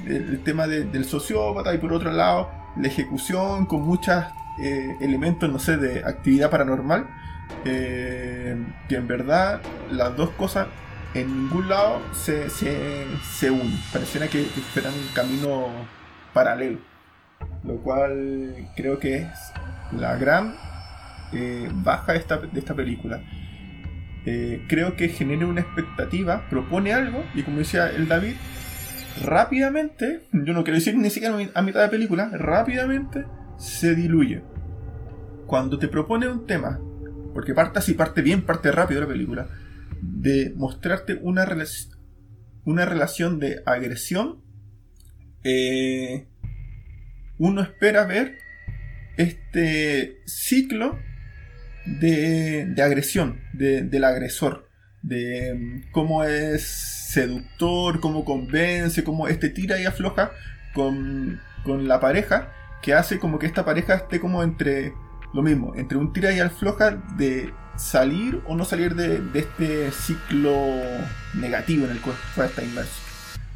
el, tema del sociópata y por otro lado la ejecución con muchos eh, elementos, no sé, de actividad paranormal, eh, que en verdad las dos cosas en ningún lado se, se, unen. Pareciera que, esperan un camino paralelo. Lo cual creo que es la gran eh, baja de esta, de esta película. creo que genera una expectativa, propone algo, y como decía el David, rápidamente, yo no quiero decir ni siquiera a mitad de película, rápidamente se diluye. Cuando te propone un tema, porque parte así, parte bien, parte rápido la película, de mostrarte una, una relación de agresión, eh, uno espera ver este ciclo de, de agresión del agresor, de mm, cómo es seductor, cómo convence, cómo este tira y afloja con, la pareja, que hace como que esta pareja esté como entre lo mismo, entre un tira y afloja de salir o no salir de, este ciclo negativo en el cual fue esta inmerso.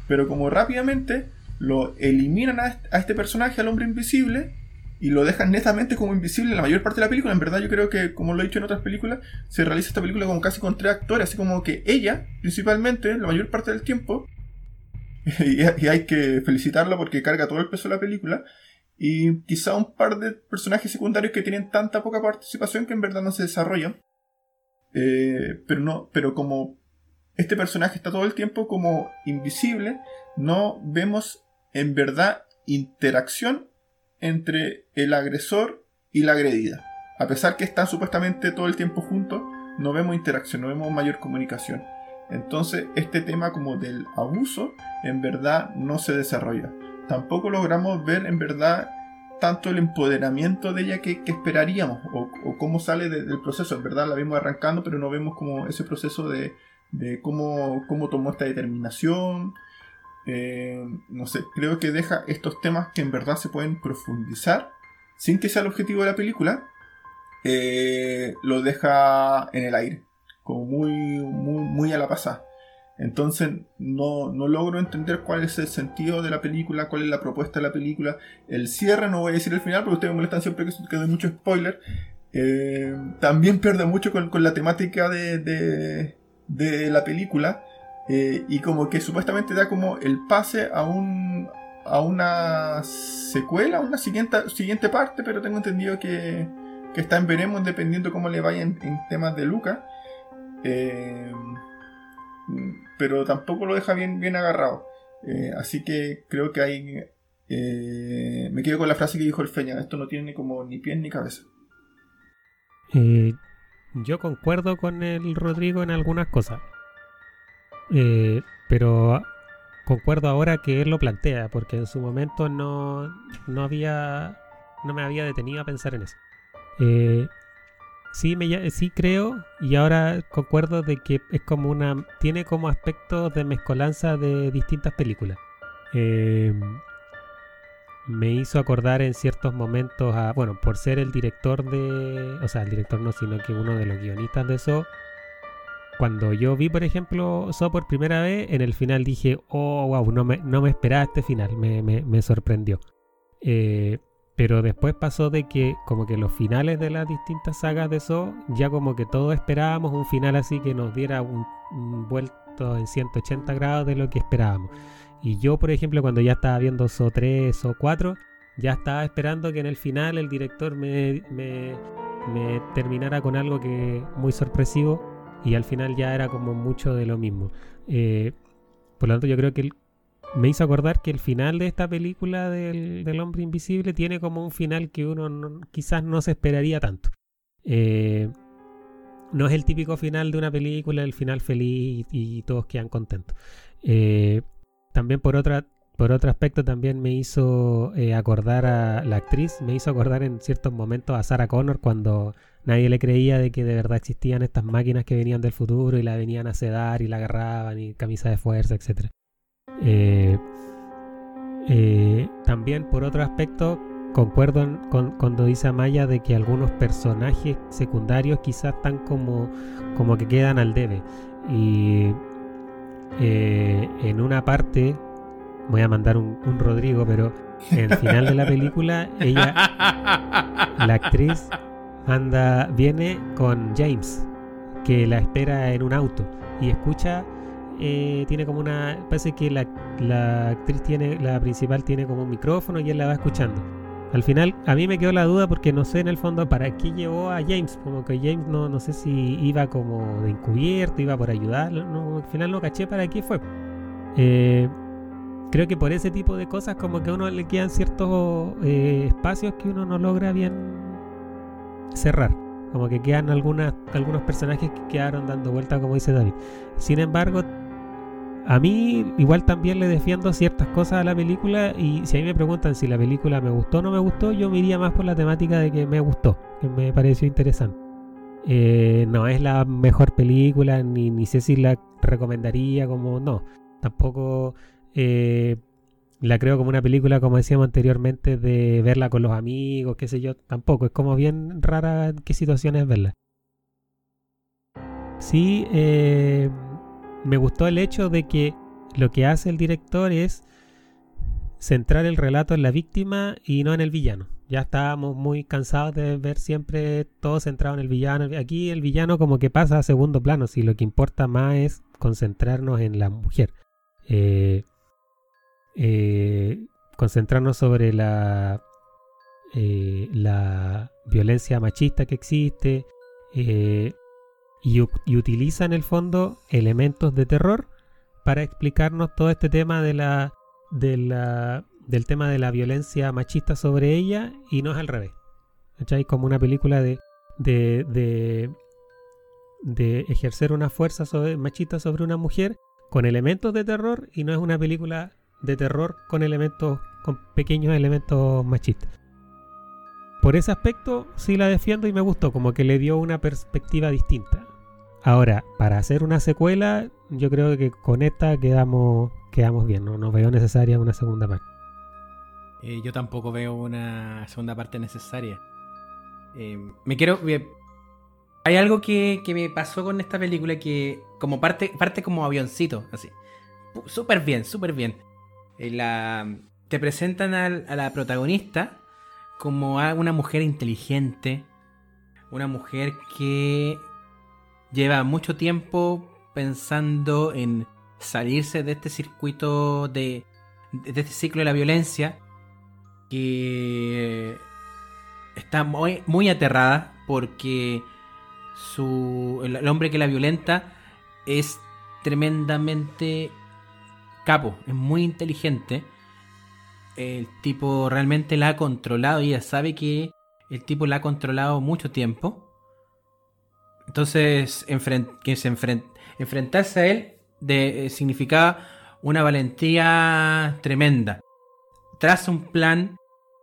Pero como rápidamente lo eliminan a este personaje, al hombre invisible, y lo dejan netamente como invisible la mayor parte de la película. En verdad, yo creo que, como lo he dicho en otras películas, se realiza esta película con casi con tres actores, así como que ella, principalmente, la mayor parte del tiempo, y, hay que felicitarla porque carga todo el peso de la película, y quizá un par de personajes secundarios que tienen tanta poca participación que en verdad no se desarrollan. Eh, pero no, pero como este personaje está todo el tiempo como invisible, no vemos en verdad interacción entre el agresor y la agredida. A pesar que están supuestamente todo el tiempo juntos, no vemos interacción, no vemos mayor comunicación. Entonces este tema como del abuso en verdad no se desarrolla. Tampoco logramos ver en verdad tanto el empoderamiento de ella que, esperaríamos o, cómo sale del proceso. En verdad la vimos arrancando, pero no vemos como ese proceso de, cómo, cómo tomó esta determinación, eh, no sé, creo que deja estos temas que en verdad se pueden profundizar sin que sea el objetivo de la película, eh, lo deja en el aire, como muy, muy, a la pasada. Entonces no, logro entender cuál es el sentido de la película, cuál es la propuesta de la película. El cierre, no voy a decir el final porque ustedes me molestan siempre que, doy mucho spoiler. Eh, también pierde mucho con, la temática de, de la película. Eh, y como que supuestamente da como el pase a un a una secuela, una siguiente, siguiente parte, pero tengo entendido que, que está en veremos dependiendo cómo le vaya en, temas de Luca. Eh, pero tampoco lo deja bien, bien agarrado. Eh, así que creo que hay... me quedo con la frase que dijo el Feña, esto no tiene como ni pies ni cabeza. yo concuerdo con el Rodrigo en algunas cosas. Eh, pero concuerdo ahora que él lo plantea, porque en su momento no, no había. no me había detenido a pensar en eso. Eh, sí, me, sí creo, y ahora concuerdo de que es como una. tiene como aspectos de mezcolanza de distintas películas. Eh, me hizo acordar en ciertos momentos a, bueno, por ser el director de, o sea, el director no, sino que uno de los guionistas de eso, cuando yo vi, por ejemplo, So por primera vez, en el final dije, oh, wow, no me, no me esperaba este final, me, me, sorprendió. Eh, pero después pasó de que como que los finales de las distintas sagas de So, ya como que todos esperábamos un final así que nos diera un, un vuelto en 180 grados de lo que esperábamos. Y yo, por ejemplo, cuando ya estaba viendo So 3 o 4, ya estaba esperando que en el final el director me, me, me terminara con algo que muy sorpresivo y al final ya era como mucho de lo mismo. Eh, por lo tanto, yo creo que me hizo acordar que el final de esta película del, hombre invisible tiene como un final que uno quizás no se esperaría tanto. Eh, no es el típico final de una película, el final feliz y, todos quedan contentos. Eh, también por otra por otro aspecto también me hizo acordar a la actriz, me hizo acordar en ciertos momentos a Sarah Connor cuando nadie le creía de que de verdad existían estas máquinas que venían del futuro y la venían a sedar y la agarraban y camisa de fuerza, etc. Eh, eh, también por otro aspecto concuerdo con, cuando dice Amaya de que algunos personajes secundarios quizás están como, como que quedan al debe. Y eh, en una parte, voy a mandar un, un Rodrigo, pero en el final de la película, ella, la actriz, anda, viene con James, que la espera en un auto y escucha, eh, tiene como una, parece que la, la, actriz tiene, la principal tiene como un micrófono y él la va escuchando. Al final, a mí me quedó la duda porque no sé en el fondo para qué llevó a James, como que James no, no sé si iba como de encubierto, iba por ayudar, no, al final no caché para qué fue. Eh, creo que por ese tipo de cosas como que a uno le quedan ciertos eh, espacios que uno no logra bien cerrar. Como que quedan algunas, algunos personajes que quedaron dando vuelta, como dice David. Sin embargo, a mí igual también le defiendo ciertas cosas a la película y si a mí me preguntan si la película me gustó o no me gustó, yo me iría más por la temática de que me gustó, que me pareció interesante. Eh, no es la mejor película, ni, ni sé si la recomendaría como no. Tampoco eh, la creo como una película, como decíamos anteriormente, de verla con los amigos, qué sé yo, tampoco. Es como bien rara en qué situaciones verla. Sí, eh, me gustó el hecho de que lo que hace el director es centrar el relato en la víctima y no en el villano. Ya estábamos muy cansados de ver siempre todo centrado en el villano. Aquí el villano como que pasa a segundo plano, si lo que importa más es concentrarnos en la mujer. Eh, eh, concentrarnos sobre la, eh, la violencia machista que existe eh, y, utiliza en el fondo elementos de terror para explicarnos todo este tema de la, de la, del tema de la violencia machista sobre ella y no es al revés. ¿Cachai? Como una película de, de, de, de ejercer una fuerza sobre, machista sobre una mujer con elementos de terror y no es una película de terror con elementos, con pequeños elementos machistas. Por ese aspecto sí la defiendo y me gustó, como que le dio una perspectiva distinta. Ahora, para hacer una secuela, yo creo que con esta quedamos, quedamos bien, no, no veo necesaria una segunda parte. Eh, yo tampoco veo una segunda parte necesaria. Eh, me quiero. hay algo que, que, me pasó con esta película que, como parte, parte como avioncito, así. Súper bien, súper bien. Eh, la, te presentan a, la protagonista como a una mujer inteligente, una mujer que lleva mucho tiempo pensando en salirse de este circuito de, de este ciclo de la violencia, que está muy, aterrada porque su, el hombre que la violenta es tremendamente capo, es muy inteligente. El tipo realmente la ha controlado y ella sabe que el tipo la ha controlado mucho tiempo. Entonces, que se enfrentarse a él de, eh, significaba una valentía tremenda. Traza un plan,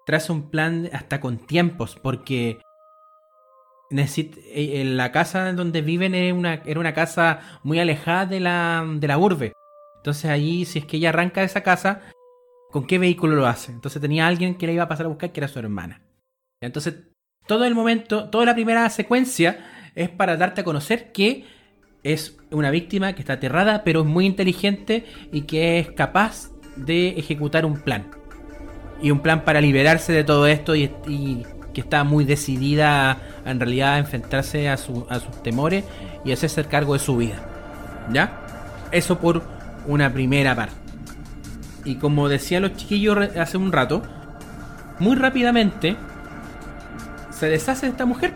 traza un plan hasta con tiempos, porque eh, en la casa donde viven era una, era una casa muy alejada de la, de la urbe. Entonces allí, si es que ella arranca de esa casa, ¿con qué vehículo lo hace? Entonces tenía alguien que le iba a pasar a buscar, que era su hermana. Entonces, todo el momento, toda la primera secuencia es para darte a conocer que es una víctima que está aterrada, pero es muy inteligente y que es capaz de ejecutar un plan. Y un plan para liberarse de todo esto y, que está muy decidida en realidad a enfrentarse a, sus temores y hacerse cargo de su vida. ¿Ya? Eso por una primera parte. Y como decían los chiquillos hace un rato, muy rápidamente se deshace de esta mujer.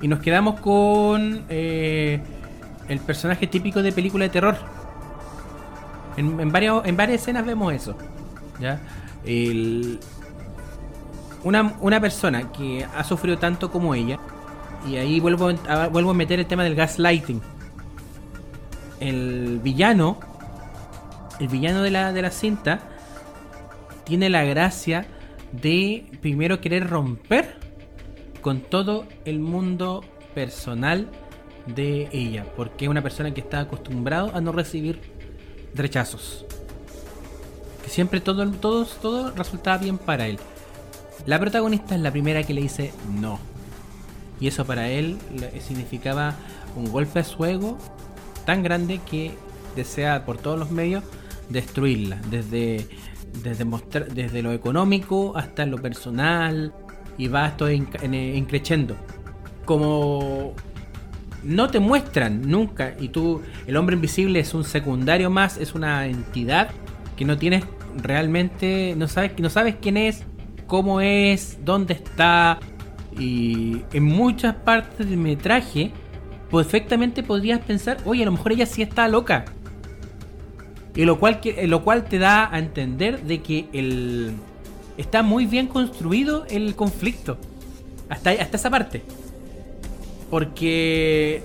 Y nos quedamos con eh, el personaje típico de película de terror. En, en, en varias escenas vemos eso. ¿ya? una, una, persona que ha sufrido tanto como ella, y ahí vuelvo a, vuelvo a meter el tema del gaslighting. El villano, el villano de la, de la cinta, tiene la gracia de primero querer romper con todo el mundo personal de ella, porque es una persona que está acostumbrado a no recibir rechazos. Que siempre todo, todo, todo resultaba bien para él. La protagonista es la primera que le dice no. Y eso para él significaba un golpe a su ego tan grande que desea por todos los medios destruirla. Desde, desde, mostrar, desde lo económico hasta lo personal. Y va esto increciendo. Como no te muestran nunca y tú el hombre invisible es un secundario más es una entidad que no tienes realmente no sabes no sabes quién es cómo es dónde está y en muchas partes del metraje perfectamente podrías pensar oye a lo mejor ella sí está loca y lo cual lo cual te da a entender de que el está muy bien construido el conflicto. Hasta hasta esa parte. Porque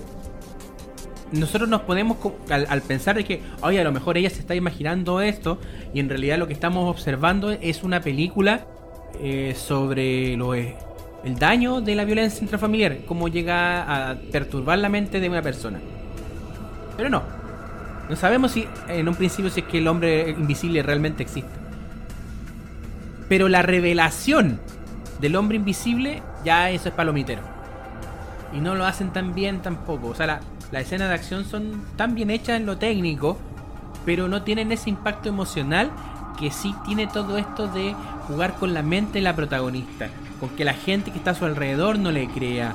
nosotros nos podemos, al, pensar de que, oye, a lo mejor ella se está imaginando esto, y en realidad lo que estamos observando es una película eh, sobre lo, el daño de la violencia intrafamiliar, cómo llega a perturbar la mente de una persona. Pero no, no sabemos si en un principio si es que el hombre invisible realmente existe. Pero la revelación del hombre invisible, ya eso es palomitero y no lo hacen tan bien tampoco. O sea, las la escenas de acción son tan bien hechas en lo técnico, pero no tienen ese impacto emocional que sí tiene todo esto de jugar con la mente de la protagonista. Con que la gente que está a su alrededor no le crea.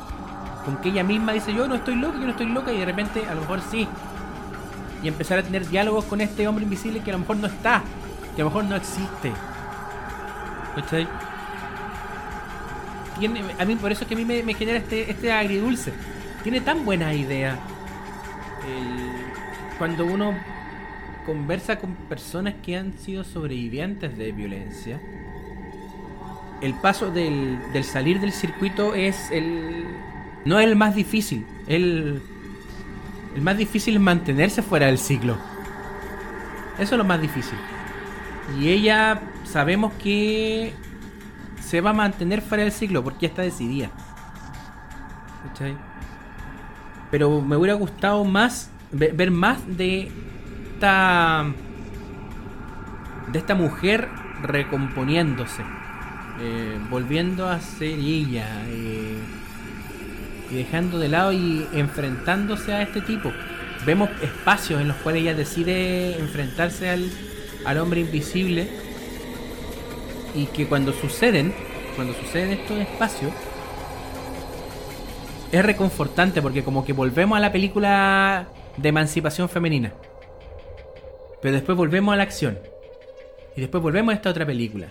Con que ella misma dice yo no estoy loca, yo no estoy loca y de repente a lo mejor sí. Y empezar a tener diálogos con este hombre invisible que a lo mejor no está, que a lo mejor no existe. ¿Cachai? a mí por eso es que a mí me, genera este, este agridulce. Tiene tan buena idea. cuando uno conversa con personas que han sido sobrevivientes de violencia, el paso del, salir del circuito es el. no es el más difícil. El, el más difícil es mantenerse fuera del ciclo. Eso es lo más difícil. Y ella sabemos que se va a mantener fuera del ciclo porque ya está decidida. Pero me hubiera gustado más ver, más de esta de esta mujer recomponiéndose, eh, volviendo a ser ella eh, y dejando de lado y enfrentándose a este tipo. Vemos espacios en los cuales ella decide enfrentarse al, al hombre invisible y que cuando suceden, cuando suceden estos espacios, es reconfortante porque como que volvemos a la película de emancipación femenina. Pero después volvemos a la acción. Y después volvemos a esta otra película.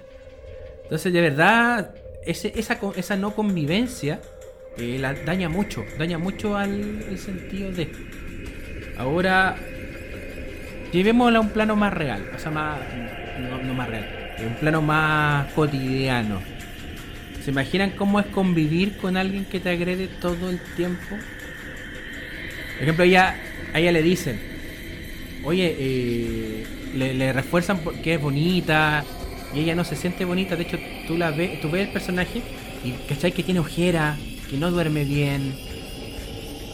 Entonces, de verdad, ese, esa, esa no convivencia eh, la daña mucho. Daña mucho al, sentido de... Ahora, llevémosla a un plano más real. O sea, más... no más real un plano más cotidiano. ¿Se imaginan cómo es convivir con alguien que te agrede todo el tiempo? Por ejemplo, ella, a ella le dicen, oye, eh, le, refuerzan que es bonita y ella no se siente bonita. De hecho, tú la ves, tú ves el personaje y cachai que tiene ojera, que no duerme bien,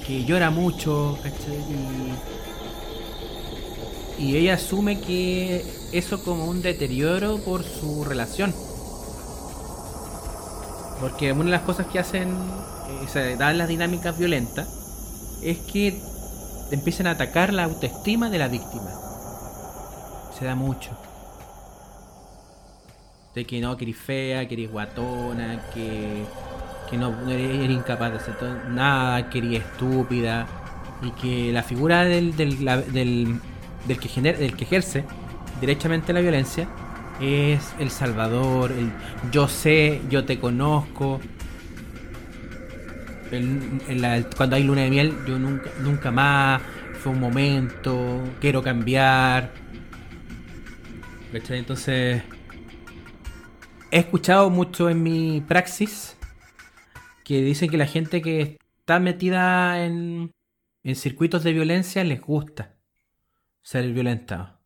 que llora mucho. Y, y ella asume que eso como un deterioro por su relación. Porque una de las cosas que hacen, eh, se dan las dinámicas violentas, es que empiezan a atacar la autoestima de la víctima. Se da mucho. De que no, que fea, que eres guatona, que, que no eres incapaz de hacer nada, que eres estúpida. Y que la figura del, del, del, que, genera, del que ejerce derechamente la violencia es el salvador, el yo sé, yo te conozco. El- cuando hay luna de miel, yo nunca, nunca más, fue un momento, quiero cambiar. Entonces, he escuchado mucho en mi praxis que dicen que la gente que está metida en, en circuitos de violencia les gusta ser violentado.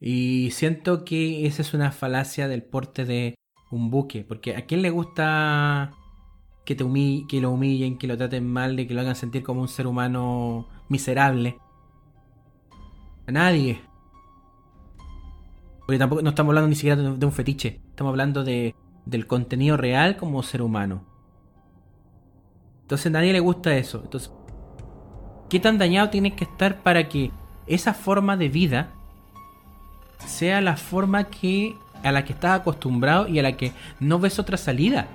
Y siento que esa es una falacia del porte de un buque, porque ¿a quién le gusta que te humille, que lo humillen, que lo traten mal, de que lo hagan sentir como un ser humano miserable? A nadie. Porque tampoco no estamos hablando ni siquiera de, un fetiche, estamos hablando de, del contenido real como ser humano. Entonces a nadie le gusta eso. Entonces, ¿qué tan dañado tienes que estar para que esa forma de vida sea la forma que a la que estás acostumbrado y a la que no ves otra salida?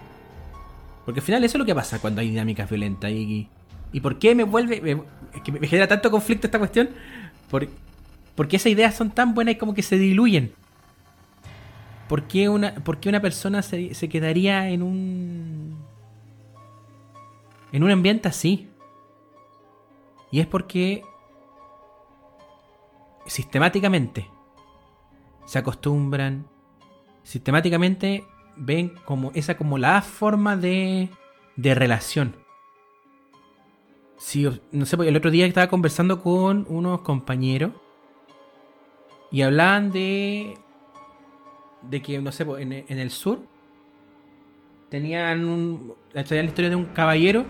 Porque al final eso es lo que pasa cuando hay dinámicas violentas. ¿Y, y por qué me vuelve... que me genera tanto conflicto esta cuestión? Por- porque esas ideas son tan buenas y como que se diluyen. ¿Por qué una, por qué una persona se, se quedaría en un... en un ambiente así? Y es porque sistemáticamente se acostumbran, sistemáticamente ven como esa como la forma de, de relación. Si, no sé, porque el otro día estaba conversando con unos compañeros y hablaban de de que, no sé, pues, en el sur tenían un, la historia de un caballero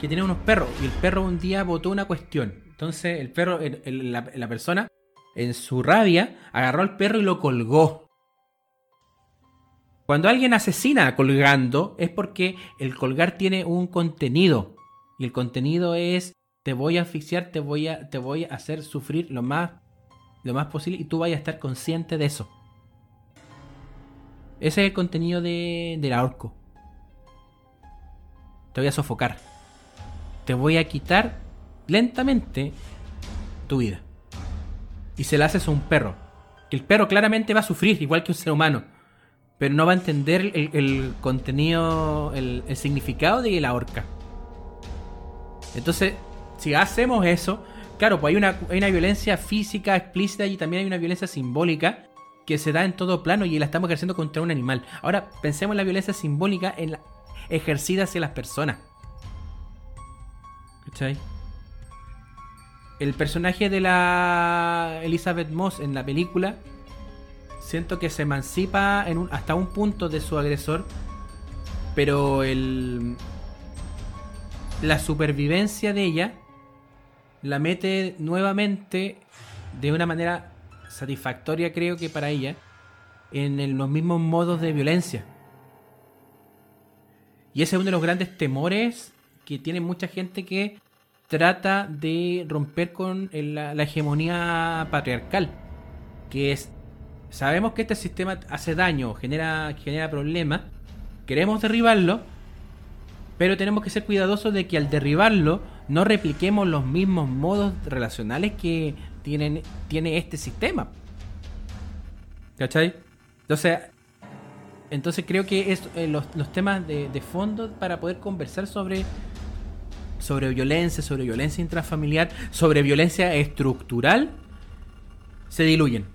que tenía unos perros y el perro un día votó una cuestión. Entonces el perro, la persona, en su rabia, agarró al perro y lo colgó. Cuando alguien asesina colgando es porque el colgar tiene un contenido y el contenido es te voy a asfixiar, te voy a, te voy a hacer sufrir lo más, lo más posible y tú vayas a estar consciente de eso. Ese es el contenido de, del ahorco. Te voy a sofocar. Te voy a quitar lentamente tu vida. Y se la haces a un perro. El perro claramente va a sufrir igual que un ser humano. Pero no va a entender el, contenido, el, el significado de la horca. Entonces, si hacemos eso, claro, pues hay una, hay una violencia física explícita y también hay una violencia simbólica que se da en todo plano y la estamos ejerciendo contra un animal. Ahora, pensemos en la violencia simbólica en la, ejercida hacia las personas. ¿Cachai? El personaje de la Elizabeth Moss en la película siento que se emancipa en hasta un punto de su agresor, pero el la supervivencia de ella la mete nuevamente de una manera satisfactoria creo que para ella en los mismos modos de violencia. Y ese es uno de los grandes temores que tiene mucha gente que trata de romper con la, la hegemonía patriarcal. Que es, sabemos que este sistema hace daño, genera, genera problemas, queremos derribarlo, pero tenemos que ser cuidadosos de que al derribarlo no repliquemos los mismos modos relacionales que tienen, tiene este sistema. ¿Cachai? Entonces, entonces creo que eh, los, temas de, de fondo para poder conversar sobre sobre violencia, sobre violencia intrafamiliar, sobre violencia estructural, se diluyen.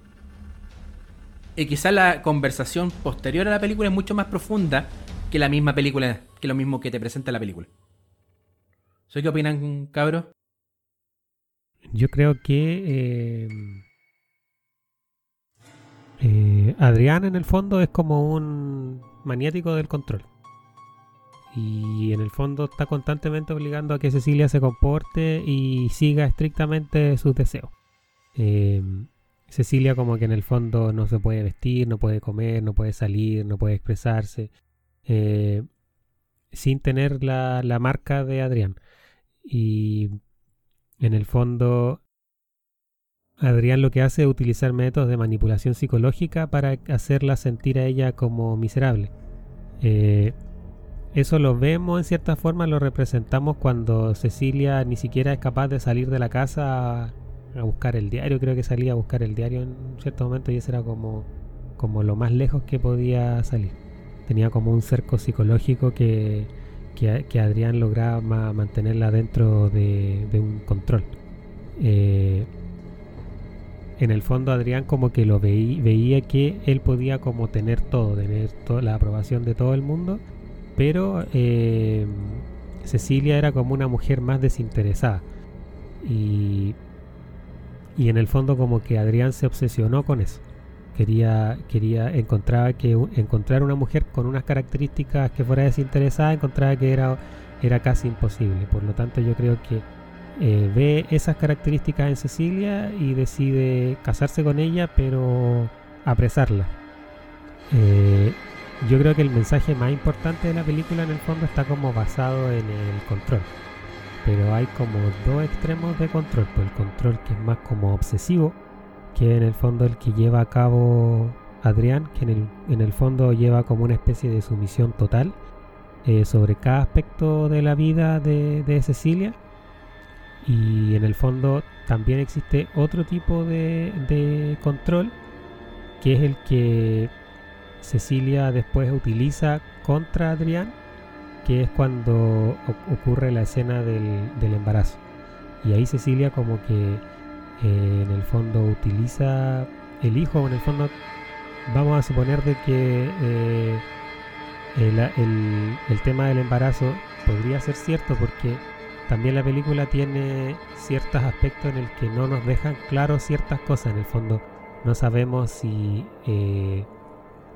Y quizás la conversación posterior a la película es mucho más profunda que la misma película, que lo mismo que te presenta la película. ¿Soy qué opinan, cabros? yo creo que eh, eh, Adrián en el fondo es como un maniático del control. Y en el fondo está constantemente obligando a que Cecilia se comporte y siga estrictamente sus deseos. Eh, Cecilia como que en el fondo no se puede vestir, no puede comer, no puede salir, no puede expresarse, eh, sin tener la, la marca de Adrián. Y en el fondo Adrián lo que hace es utilizar métodos de manipulación psicológica para hacerla sentir a ella como miserable. Eh, eso lo vemos en cierta forma, lo representamos cuando Cecilia ni siquiera es capaz de salir de la casa a buscar el diario, creo que salía a buscar el diario en cierto momento y eso era como, como lo más lejos que podía salir. Tenía como un cerco psicológico que, que, Adrián lograba mantenerla dentro de, un control. Eh, en el fondo Adrián como que lo veía que él podía como tener todo, tener la aprobación de todo el mundo, pero eh, Cecilia era como una mujer más desinteresada. Y y en el fondo como que Adrián se obsesionó con eso. Quería, quería encontrar que encontrar una mujer con unas características que fuera desinteresada, encontraba que era, era casi imposible. Por lo tanto, yo creo que eh, ve esas características en Cecilia y decide casarse con ella, pero apresarla. Eh, yo creo que el mensaje más importante de la película en el fondo está como basado en el control pero hay como dos extremos de control. Pues el control que es más como obsesivo, que en el fondo el que lleva a cabo Adrián, que en el, en el fondo lleva como una especie de sumisión total eh, sobre cada aspecto de la vida de, de, Cecilia. Y en el fondo también existe otro tipo de, de control, que es el que Cecilia después utiliza contra Adrián que es cuando ocurre la escena del, embarazo. Y ahí Cecilia como que eh, en el fondo utiliza el hijo, en el fondo vamos a suponer de que eh, el, el, tema del embarazo podría ser cierto porque también la película tiene ciertos aspectos en el que no nos dejan claro ciertas cosas. En el fondo no sabemos si eh,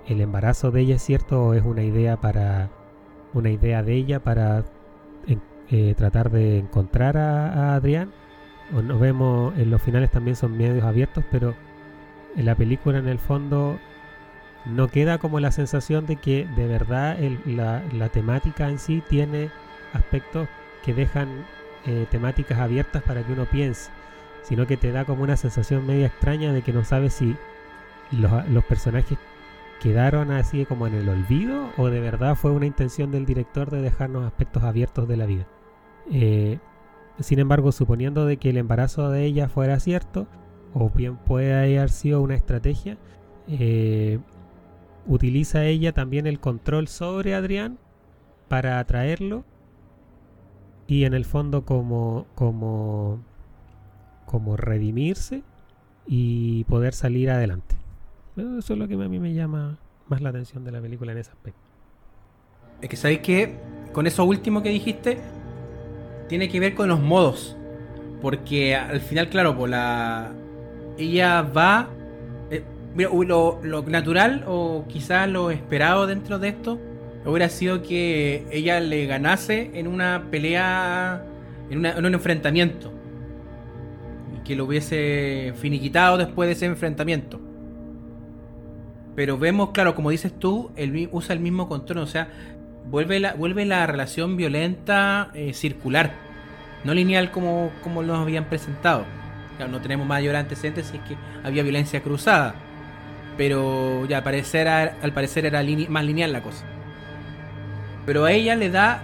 el embarazo de ella es cierto o es una idea para una idea de ella para eh, tratar de encontrar a, Adrián. Nos vemos en los finales también son medios abiertos, pero en la película en el fondo no queda como la sensación de que de verdad la, temática en sí tiene aspectos que dejan eh, temáticas abiertas para que uno piense, sino que te da como una sensación media extraña de que no sabes si los, los personajes quedaron así como en el olvido o de verdad fue una intención del director de dejarnos aspectos abiertos de la vida. Eh, sin embargo, suponiendo de que el embarazo de ella fuera cierto, o bien puede haber sido una estrategia, eh, utiliza ella también el control sobre Adrián para atraerlo y en el fondo como como como redimirse y poder salir adelante. Eso es lo que a mí me llama más la atención de la película en ese aspecto. Es que sabéis que con eso último que dijiste, tiene que ver con los modos. Porque al final, claro, pues la. Ella va. Eh, lo, natural o quizás lo esperado dentro de esto hubiera sido que ella le ganase en una pelea, en, en un enfrentamiento. Y que lo hubiese finiquitado después de ese enfrentamiento. Pero vemos, claro, como dices tú, él usa el mismo control, o sea, vuelve la, relación violenta eh, circular, no lineal como, como nos habían presentado. no tenemos mayor antecedentes si es que había violencia cruzada, pero ya al parecer, al parecer era más lineal la cosa. Pero a ella le da,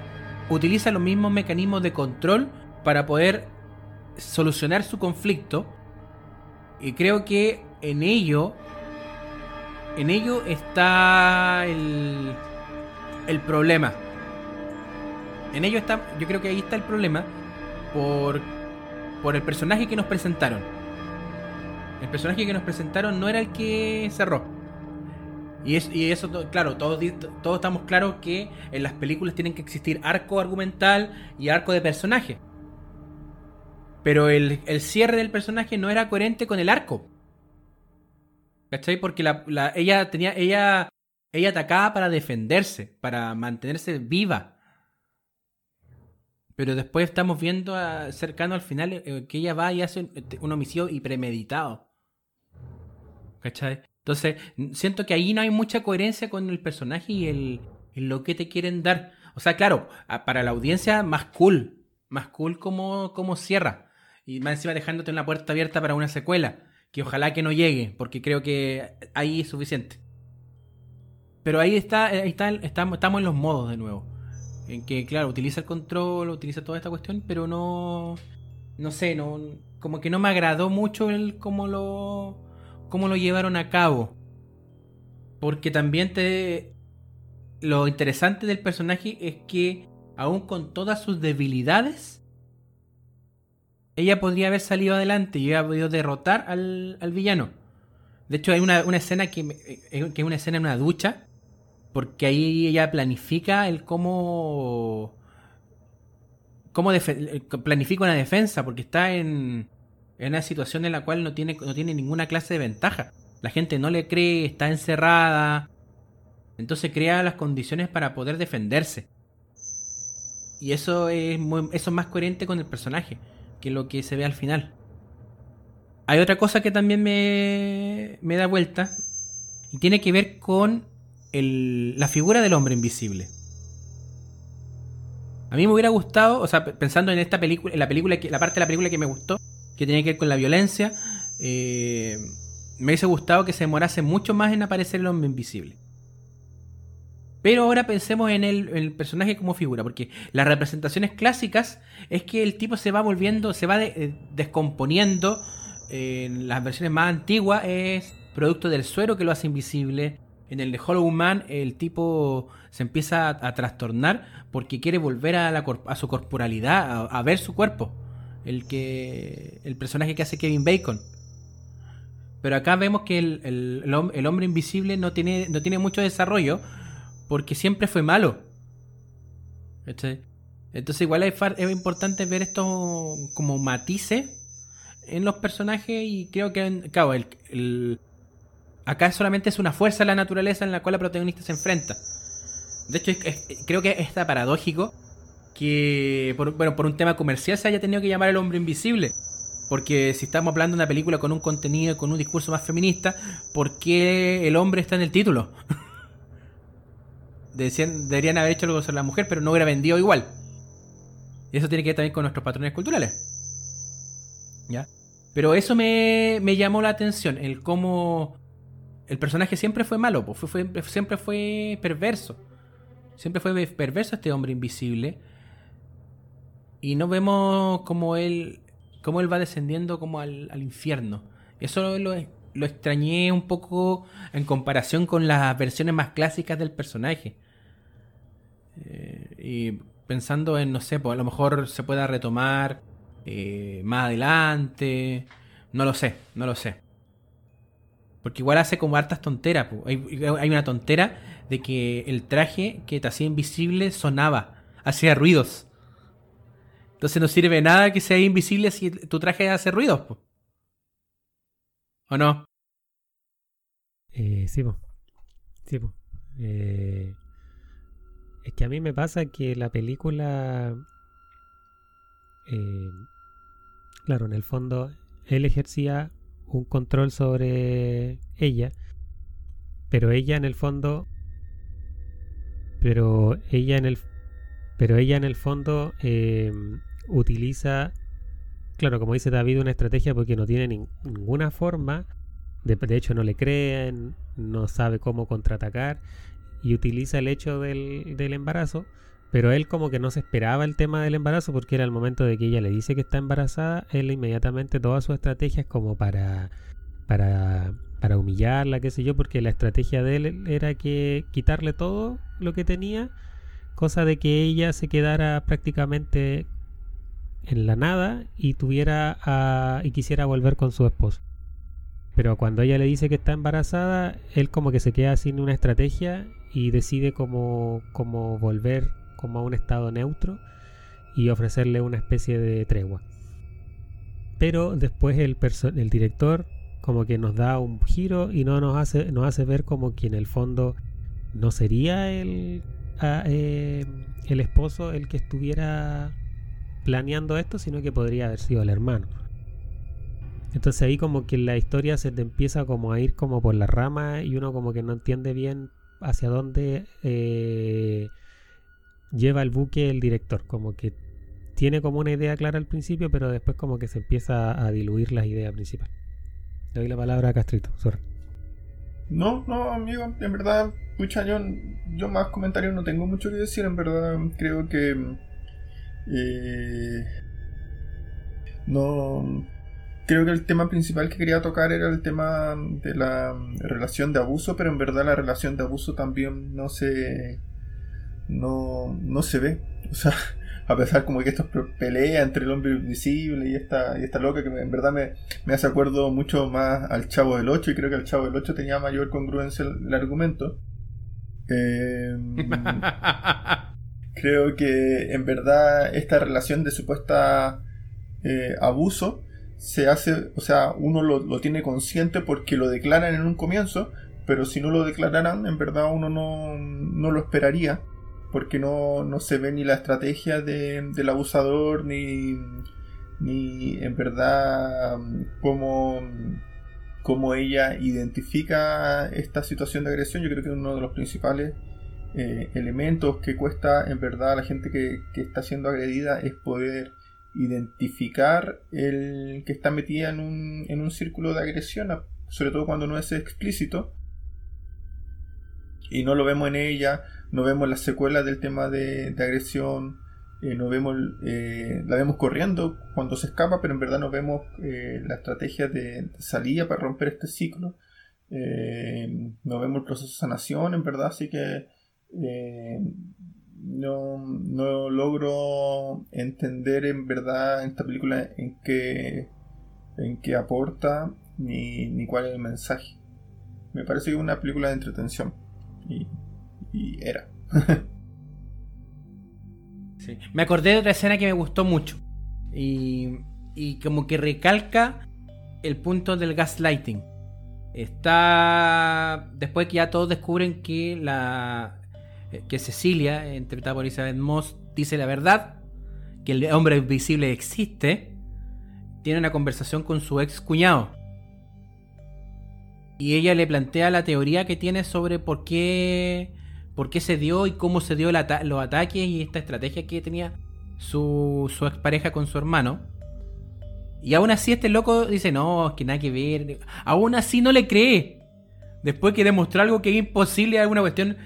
utiliza los mismos mecanismos de control para poder solucionar su conflicto. Y creo que en ello en ello está el, el problema. En ello está, yo creo que ahí está el problema por, por el personaje que nos presentaron. El personaje que nos presentaron no era el que cerró. Y, es, y eso, claro, todos, todos estamos claros que en las películas tienen que existir arco argumental y arco de personaje. Pero el, el cierre del personaje no era coherente con el arco. ¿Cachai? Porque la, la- ella tenía. Ella. Ella atacaba para defenderse, para mantenerse viva. Pero después estamos viendo a- cercano al final eh, que ella va y hace un, un homicidio y premeditado. ¿Cachai? Entonces, siento que ahí no hay mucha coherencia con el personaje y el, y lo que te quieren dar. O sea, claro, para la audiencia más cool. Más cool como, como cierra. Y más encima dejándote una puerta abierta para una secuela. Que ojalá que no llegue, porque creo que ahí es suficiente. Pero ahí está, ahí está, estamos, estamos en los modos de nuevo. En que, claro, utiliza el control, utiliza toda esta cuestión, pero no. No sé, no. Como que no me agradó mucho el cómo lo. Cómo lo llevaron a cabo. Porque también te. Lo interesante del personaje es que, aún con todas sus debilidades, ella podría haber salido adelante y haber podido derrotar al, villano. De hecho, hay una, escena que, eh, que es una escena en una ducha, porque ahí ella planifica el cómo. cómo eh, planifica una defensa, porque está en, en una situación en la cual no tiene, no tiene ninguna clase de ventaja. La gente no le cree, está encerrada. Entonces crea las condiciones para poder defenderse. Y eso es, muy- eso es más coherente con el personaje que lo que se ve al final. Hay otra cosa que también me, me da vuelta y tiene que ver con el- la figura del hombre invisible. A mí me hubiera gustado, o sea, pensando en esta película, en la película, que, la parte de la película que me gustó, que tenía que ver con la violencia, eh, me hubiese gustado que se demorase mucho más en aparecer el hombre invisible. Pero ahora pensemos en el, el personaje como figura, porque las representaciones clásicas es que el tipo se va volviendo, se va eh, descomponiendo. eh, en las versiones más antiguas es producto del suero que lo hace invisible. En el de Hollow Man el tipo se empieza a, trastornar porque quiere volver a, la su corporalidad, a ver su cuerpo. El, que, el personaje que hace Kevin Bacon. Pero acá vemos que el, el- el hom- el hombre invisible no tiene, no tiene mucho desarrollo porque siempre fue malo. Entonces igual es, importante ver estos como matices en los personajes y creo que, acá solamente es una fuerza de la naturaleza en la cual la protagonista se enfrenta. De hecho, creo que está paradójico que, por, bueno, por un tema comercial se haya tenido que llamar el hombre invisible. Porque si estamos hablando de una película con un contenido, con un discurso más feminista, ¿por qué el hombre está en el título? Decían- deberían haber hecho algo sobre la mujer, pero no hubiera vendido igual. Y eso tiene que ver también con nuestros patrones culturales. ¿Ya? Pero eso me, me llamó la atención, el cómo el personaje siempre fue malo, fue, fue- siempre fue perverso. Siempre fue perverso este hombre invisible. Y no vemos cómo él, cómo él va descendiendo como al, al infierno. Eso lo, lo extrañé un poco en comparación con las versiones más clásicas del personaje. Eh, y pensando en, no sé, pues a lo mejor se pueda retomar eh, más adelante. No lo sé, no lo sé. Porque igual hace como hartas tonteras. po. Hay, hay una tontera de que el traje que te hacía invisible sonaba, hacía ruidos. Entonces no sirve nada que sea invisible si tu traje hace ruidos. ¿O no? Eh, sí, po. Sí, po. Eh, es que a mí me pasa que la película. eh, claro, en el fondo, él ejercía un control sobre ella. Pero ella en el fondo. Pero ella en el. Pero ella en el fondo eh, utiliza. Claro, como dice David, una estrategia porque no tiene nin- ninguna forma de, de hecho, no le creen, no sabe cómo contraatacar y utiliza el hecho del, del embarazo. Pero él como que no se esperaba el tema del embarazo porque era el momento de que ella le dice que está embarazada, él inmediatamente todas sus estrategias como para, para, para humillarla, qué sé yo, porque la estrategia de él era que quitarle todo lo que tenía, cosa de que ella se quedara prácticamente en la nada y tuviera a- y quisiera volver con su esposo. Pero cuando ella le dice que está embarazada, él como que se queda sin una estrategia y decide como, como volver como a un estado neutro y ofrecerle una especie de tregua. pero después el, el director como que nos da un giro y no nos hace, nos hace ver como que en el fondo no sería el, eh, el esposo el que estuviera planeando esto, sino que podría haber sido el hermano. Entonces ahí como que la historia se te empieza como a ir como por la rama y uno como que no entiende bien hacia dónde eh, lleva el buque el director. Como que tiene como una idea clara al principio, pero después como que se empieza a diluir la idea principal. Le doy la palabra a Castrito, sorry. No, no, amigo, en verdad, pucha, yo, yo más comentarios no tengo mucho que decir, en verdad, creo que... Eh, no creo que el tema principal que quería tocar era el tema de la relación de abuso, pero en verdad la relación de abuso también no se no, no se ve. O sea, a pesar como que esto pelea entre el hombre invisible y esta, y esta loca que en verdad me, me, hace acuerdo mucho más al Chavo del 8 y creo que el Chavo del 8 tenía mayor congruencia el, el argumento. Eh, creo que en verdad esta relación de supuesta eh, abuso se hace, o sea, uno lo, tiene consciente porque lo declaran en un comienzo, pero si no lo declararan, en verdad uno no, lo esperaría, porque no, se ve ni la estrategia del abusador, ni, ni en verdad cómo, cómo ella identifica esta situación de agresión. Yo creo que es uno de los principales eh, elementos que cuesta en verdad a la gente que, está siendo agredida es poder identificar el que está metida en un, en un círculo de agresión, sobre todo cuando no es explícito. Y no lo vemos en ella, no vemos las secuelas del tema de, agresión, eh, no vemos, eh, la vemos corriendo cuando se escapa, pero en verdad no vemos la estrategia de, salida para romper este ciclo. no vemos el proceso de sanación, en verdad, así que no, no logro entender en verdad esta película en qué, en qué aporta ni, ni cuál es el mensaje. Me parece que es una película de entretención. Y, y era. Me acordé de otra escena que me gustó mucho. Y, y como que recalca el punto del gaslighting. Está. Después que ya todos descubren que la, eh, que Cecilia, interpretada por Elizabeth Moss, dice la verdad, que el hombre invisible existe, tiene una conversación con su ex cuñado. Y ella le plantea la teoría que tiene sobre por qué, por qué se dio y cómo se dio los ataques y esta estrategia que tenía su, su expareja con su hermano. Y aún así este loco dice, no, es que nada que ver. Aún así no le cree. Después que demostró algo que es imposible, alguna cuestión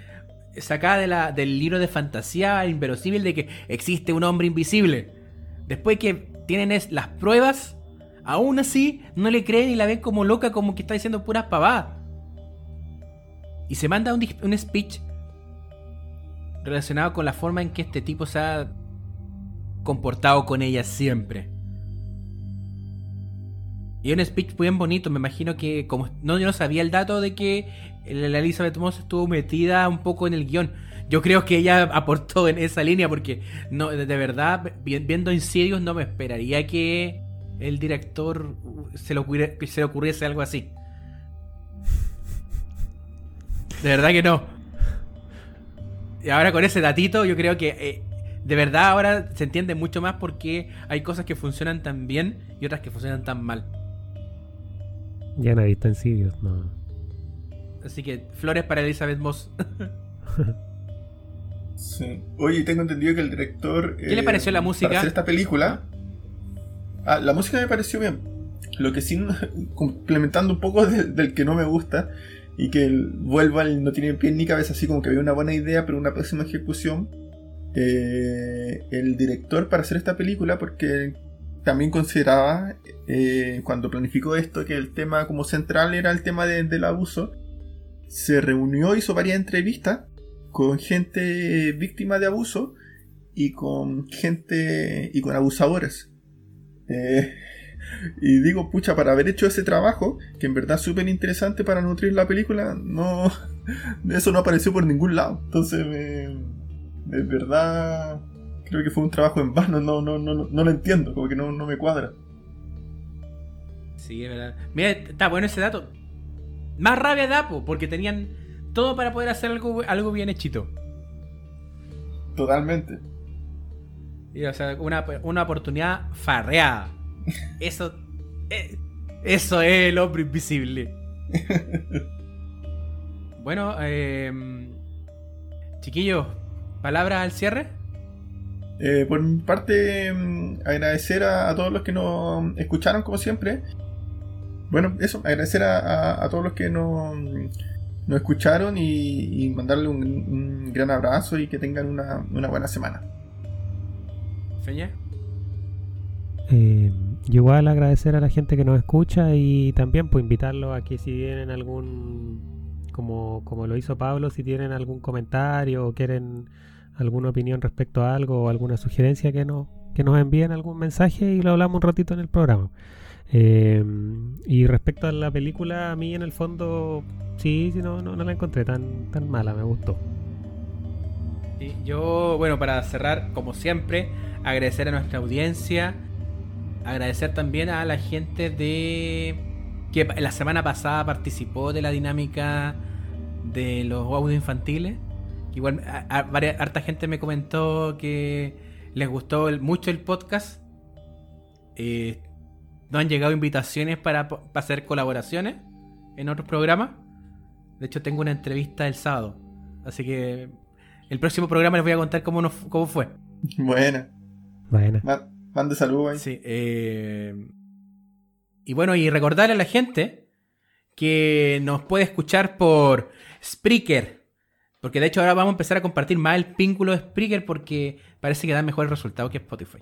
sacada de la, del libro de fantasía inverosímil de que existe un hombre invisible. Después que tienen las pruebas, aún así no le creen y la ven como loca, como que está diciendo puras pavadas. Y se manda un, speech relacionado con la forma en que este tipo se ha comportado con ella siempre. Y un speech bien bonito, me imagino que como no yo no sabía el dato de que la Elizabeth Moss estuvo metida un poco en el guion. Yo creo que ella aportó en esa línea porque no, de verdad, viendo Insidious no me esperaría que el director se le, se le ocurriese algo así. De verdad que no. Y ahora con ese datito yo creo que eh, de verdad ahora se entiende mucho más porque hay cosas que funcionan tan bien y otras que funcionan tan mal. Ya nadie está Insidious, no. Así que flores para Elizabeth Moss. sí. Oye, tengo entendido que el director. ¿Qué le eh, pareció la música? Para hacer esta película. Ah, la música me pareció bien. Lo que sí, complementando un poco del que no me gusta, y que el vuelva no tiene pie ni cabeza, así como que había una buena idea, pero una pésima ejecución. Eh, el director para hacer esta película, porque también consideraba, eh, cuando planificó esto, que el tema como central era el tema del abuso se reunió, hizo varias entrevistas con gente víctima de abuso y con gente y con abusadores. Eh, y digo, pucha, para haber hecho ese trabajo, que en verdad es súper interesante para nutrir la película, no, eso no apareció por ningún lado. Entonces, me, de verdad, creo que fue un trabajo en vano, no, no, no, no lo entiendo, como que no, no me cuadra. Sí, es verdad. Mira, está bueno ese dato. Más rabia da, po, porque tenían todo para poder hacer algo, algo bien hechito. Totalmente. Y, o sea, una, una oportunidad farreada. Eso. eh, eso es el hombre invisible. bueno, eh, chiquillos, ¿palabras al cierre? Eh, por mi parte, mm, agradecer a, a todos los que nos escucharon, como siempre. Bueno, eso, agradecer a, a- a todos los que nos, nos escucharon y, y mandarle un, un gran abrazo y que tengan una, una buena semana. Feña. Eh, igual agradecer a la gente que nos escucha y también pues invitarlos a que si tienen algún, como, como lo hizo Pablo, si tienen algún comentario o quieren alguna opinión respecto a algo o alguna sugerencia que nos, que nos envíen algún mensaje y lo hablamos un ratito en el programa. Eh, y respecto a la película, a mí en el fondo, sí, sí no, no, no la encontré tan, tan mala, me gustó. Sí, yo, bueno, para cerrar, como siempre, agradecer a nuestra audiencia. Agradecer también a la gente de. que la semana pasada participó de la dinámica de los audios infantiles. Igual, a- a- varia- harta gente me comentó que les gustó mucho el podcast. Eh, nos han llegado invitaciones para, para hacer colaboraciones en otros programas. De hecho, tengo una entrevista el sábado. Así que el próximo programa les voy a contar cómo, nos, cómo fue. Buena. Buena. Ma- Mande saludos ahí. Sí, eh, y bueno, y recordarle a la gente que nos puede escuchar por Spreaker. Porque de hecho ahora vamos a empezar a compartir más el pínculo de Spreaker porque parece que da mejor resultado que Spotify.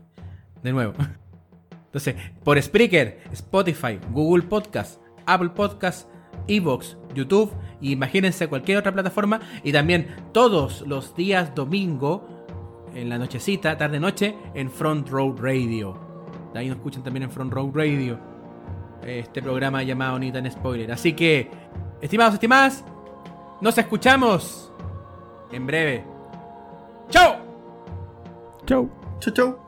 De nuevo. Entonces, por Spreaker, Spotify, Google Podcast, Apple Podcast, Evox, YouTube, y imagínense cualquier otra plataforma. Y también todos los días domingo, en la nochecita, tarde-noche, en Front Row Radio. De ahí nos escuchan también en Front Row Radio. Este programa llamado Ni tan Spoiler. Así que, estimados, estimadas, nos escuchamos en breve. ¡Chao! Chau. Chau, chau.